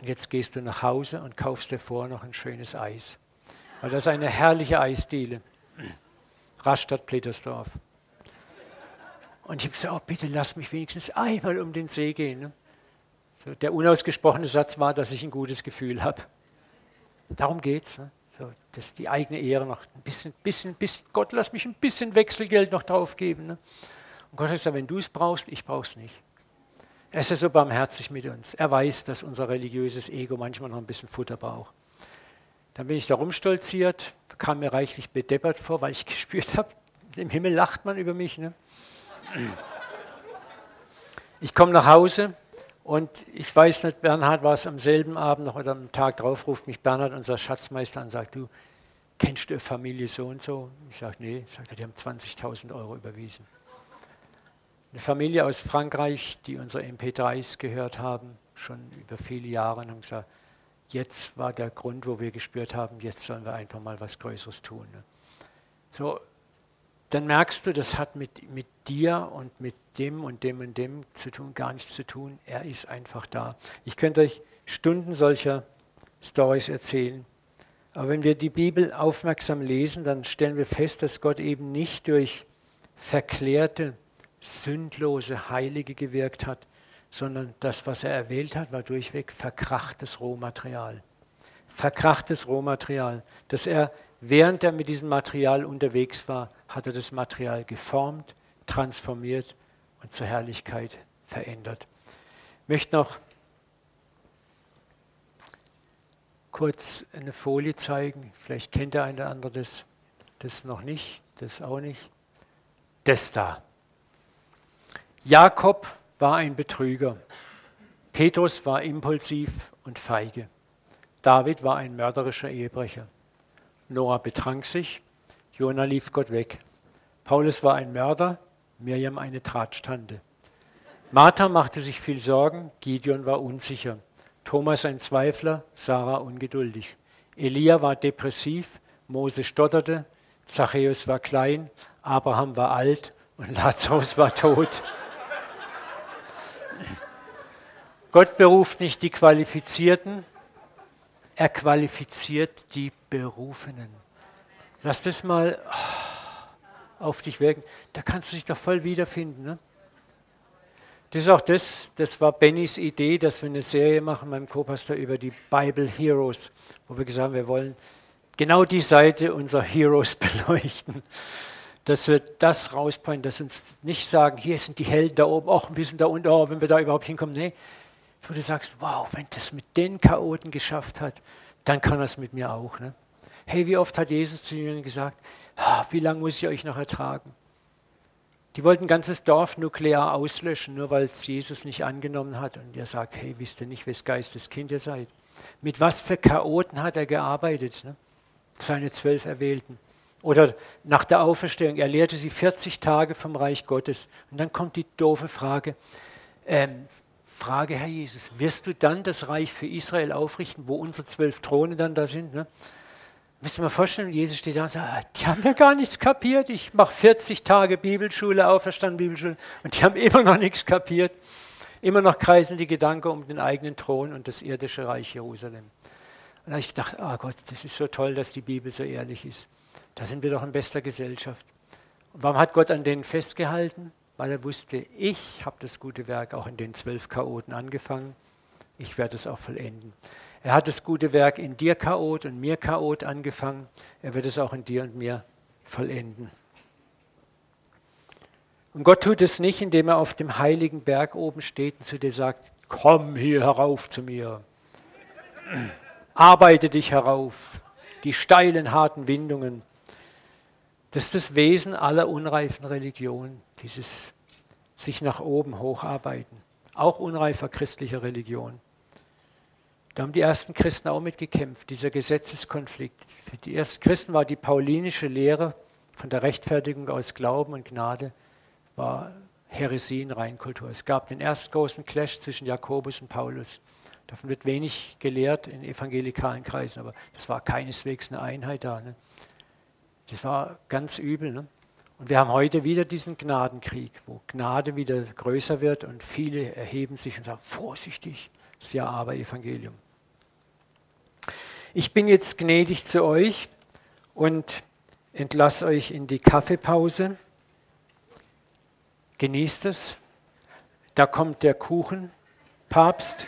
Und jetzt gehst du nach Hause und kaufst dir vor noch ein schönes Eis. Weil das ist eine herrliche Eisdiele. Rastatt Plittersdorf. Und ich habe gesagt, oh, bitte lass mich wenigstens einmal um den See gehen. Der unausgesprochene Satz war, dass ich ein gutes Gefühl habe. Darum geht es. Ne? So, dass die eigene Ehre noch ein bisschen, bisschen, bisschen, Gott lass mich ein bisschen Wechselgeld noch draufgeben. Ne? Und Gott hat gesagt, wenn du es brauchst, ich brauche es nicht. Er ist ja so barmherzig mit uns. Er weiß, dass unser religiöses Ego manchmal noch ein bisschen Futter braucht. Dann bin ich da rumstolziert, kam mir reichlich bedeppert vor, weil ich <laughs> gespürt habe, im Himmel lacht man über mich. Ne? Ich komme nach Hause und ich weiß nicht, Bernhard war es am selben Abend noch oder am Tag drauf, ruft mich Bernhard, unser Schatzmeister, und sagt, du, kennst du Familie so und so? Ich sage, nee. Sagt er, die haben 20.000 Euro überwiesen. Eine Familie aus Frankreich, die unsere MP3s gehört haben, schon über viele Jahre, und haben gesagt, jetzt war der Grund, wo wir gespürt haben, jetzt sollen wir einfach mal was Größeres tun. Ne? So, dann merkst du, das hat mit, mit dir und mit dem und dem und dem zu tun, gar nichts zu tun. Er ist einfach da. Ich könnte euch Stunden solcher Stories erzählen. Aber wenn wir die Bibel aufmerksam lesen, dann stellen wir fest, dass Gott eben nicht durch verklärte sündlose Heilige gewirkt hat, sondern das, was er erwählt hat, war durchweg verkrachtes Rohmaterial. Verkrachtes Rohmaterial, dass er, während er mit diesem Material unterwegs war, hat er das Material geformt, transformiert und zur Herrlichkeit verändert. Ich möchte noch kurz eine Folie zeigen. Vielleicht kennt der eine oder andere das, das noch nicht, das auch nicht. Das da. Jakob war ein Betrüger. Petrus war impulsiv und feige. David war ein mörderischer Ehebrecher. Noah betrank sich. Jona lief Gott weg. Paulus war ein Mörder. Mirjam eine Drahtstande. Martha machte sich viel Sorgen. Gideon war unsicher. Thomas ein Zweifler. Sarah ungeduldig. Elia war depressiv. Mose stotterte. Zachäus war klein. Abraham war alt. Und <laughs> Lazarus war tot. Gott beruft nicht die Qualifizierten, er qualifiziert die Berufenen. Lass das mal oh, auf dich wirken. Da kannst du dich doch voll wiederfinden. Ne? Das ist auch das, das war Bennys Idee, dass wir eine Serie machen beim Co-Pastor über die Bible Heroes, wo wir gesagt haben, wir wollen genau die Seite unserer Heroes <laughs> beleuchten dass wir das rausbringen, dass uns nicht sagen, hier sind die Helden da oben, ach, wir sind da unten, oh, wenn wir da überhaupt hinkommen. Nee, wo du sagst, wow, wenn das mit den Chaoten geschafft hat, dann kann es mit mir auch. Ne? Hey, wie oft hat Jesus zu ihnen gesagt, wie lange muss ich euch noch ertragen? Die wollten ein ganzes Dorf nuklear auslöschen, nur weil es Jesus nicht angenommen hat. Und er sagt, hey, wisst ihr nicht, wes Geistes Kind ihr seid? Mit was für Chaoten hat er gearbeitet? Ne? Seine zwölf Erwählten. Oder nach der Auferstehung, er lehrte sie 40 Tage vom Reich Gottes. Und dann kommt die doofe Frage, ähm, Frage, Herr Jesus, wirst du dann das Reich für Israel aufrichten, wo unsere zwölf Throne dann da sind? Ne? Müsst ihr vorstellen, Jesus steht da und sagt, ah, die haben ja gar nichts kapiert. Ich mache 40 Tage Bibelschule, Auferstanden Bibelschule und die haben immer noch nichts kapiert. Immer noch kreisen die Gedanken um den eigenen Thron und das irdische Reich Jerusalem. Und da habe ich gedacht, ah oh Gott, das ist so toll, dass die Bibel so ehrlich ist. Da sind wir doch in bester Gesellschaft. Und warum hat Gott an denen festgehalten? Weil er wusste, ich habe das gute Werk auch in den zwölf Chaoten angefangen. Ich werde es auch vollenden. Er hat das gute Werk in dir Chaot und mir Chaot angefangen. Er wird es auch in dir und mir vollenden. Und Gott tut es nicht, indem er auf dem heiligen Berg oben steht und zu dir sagt, komm hier herauf zu mir. Arbeite dich herauf. Die steilen, harten Windungen. Das ist das Wesen aller unreifen Religionen, dieses sich nach oben hocharbeiten. Auch unreifer christlicher Religion. Da haben die ersten Christen auch mitgekämpft, dieser Gesetzeskonflikt. Für die ersten Christen war die paulinische Lehre von der Rechtfertigung aus Glauben und Gnade war Heresie in Reinkultur. Es gab den ersten großen Clash zwischen Jakobus und Paulus. Davon wird wenig gelehrt in evangelikalen Kreisen, aber das war keineswegs eine Einheit da. Ne? Das war ganz übel. Ne? Und wir haben heute wieder diesen Gnadenkrieg, wo Gnade wieder größer wird und viele erheben sich und sagen, vorsichtig, das Ja-Aber-Evangelium. Ich bin jetzt gnädig zu euch und entlasse euch in die Kaffeepause. Genießt es. Da kommt der Kuchen. Papst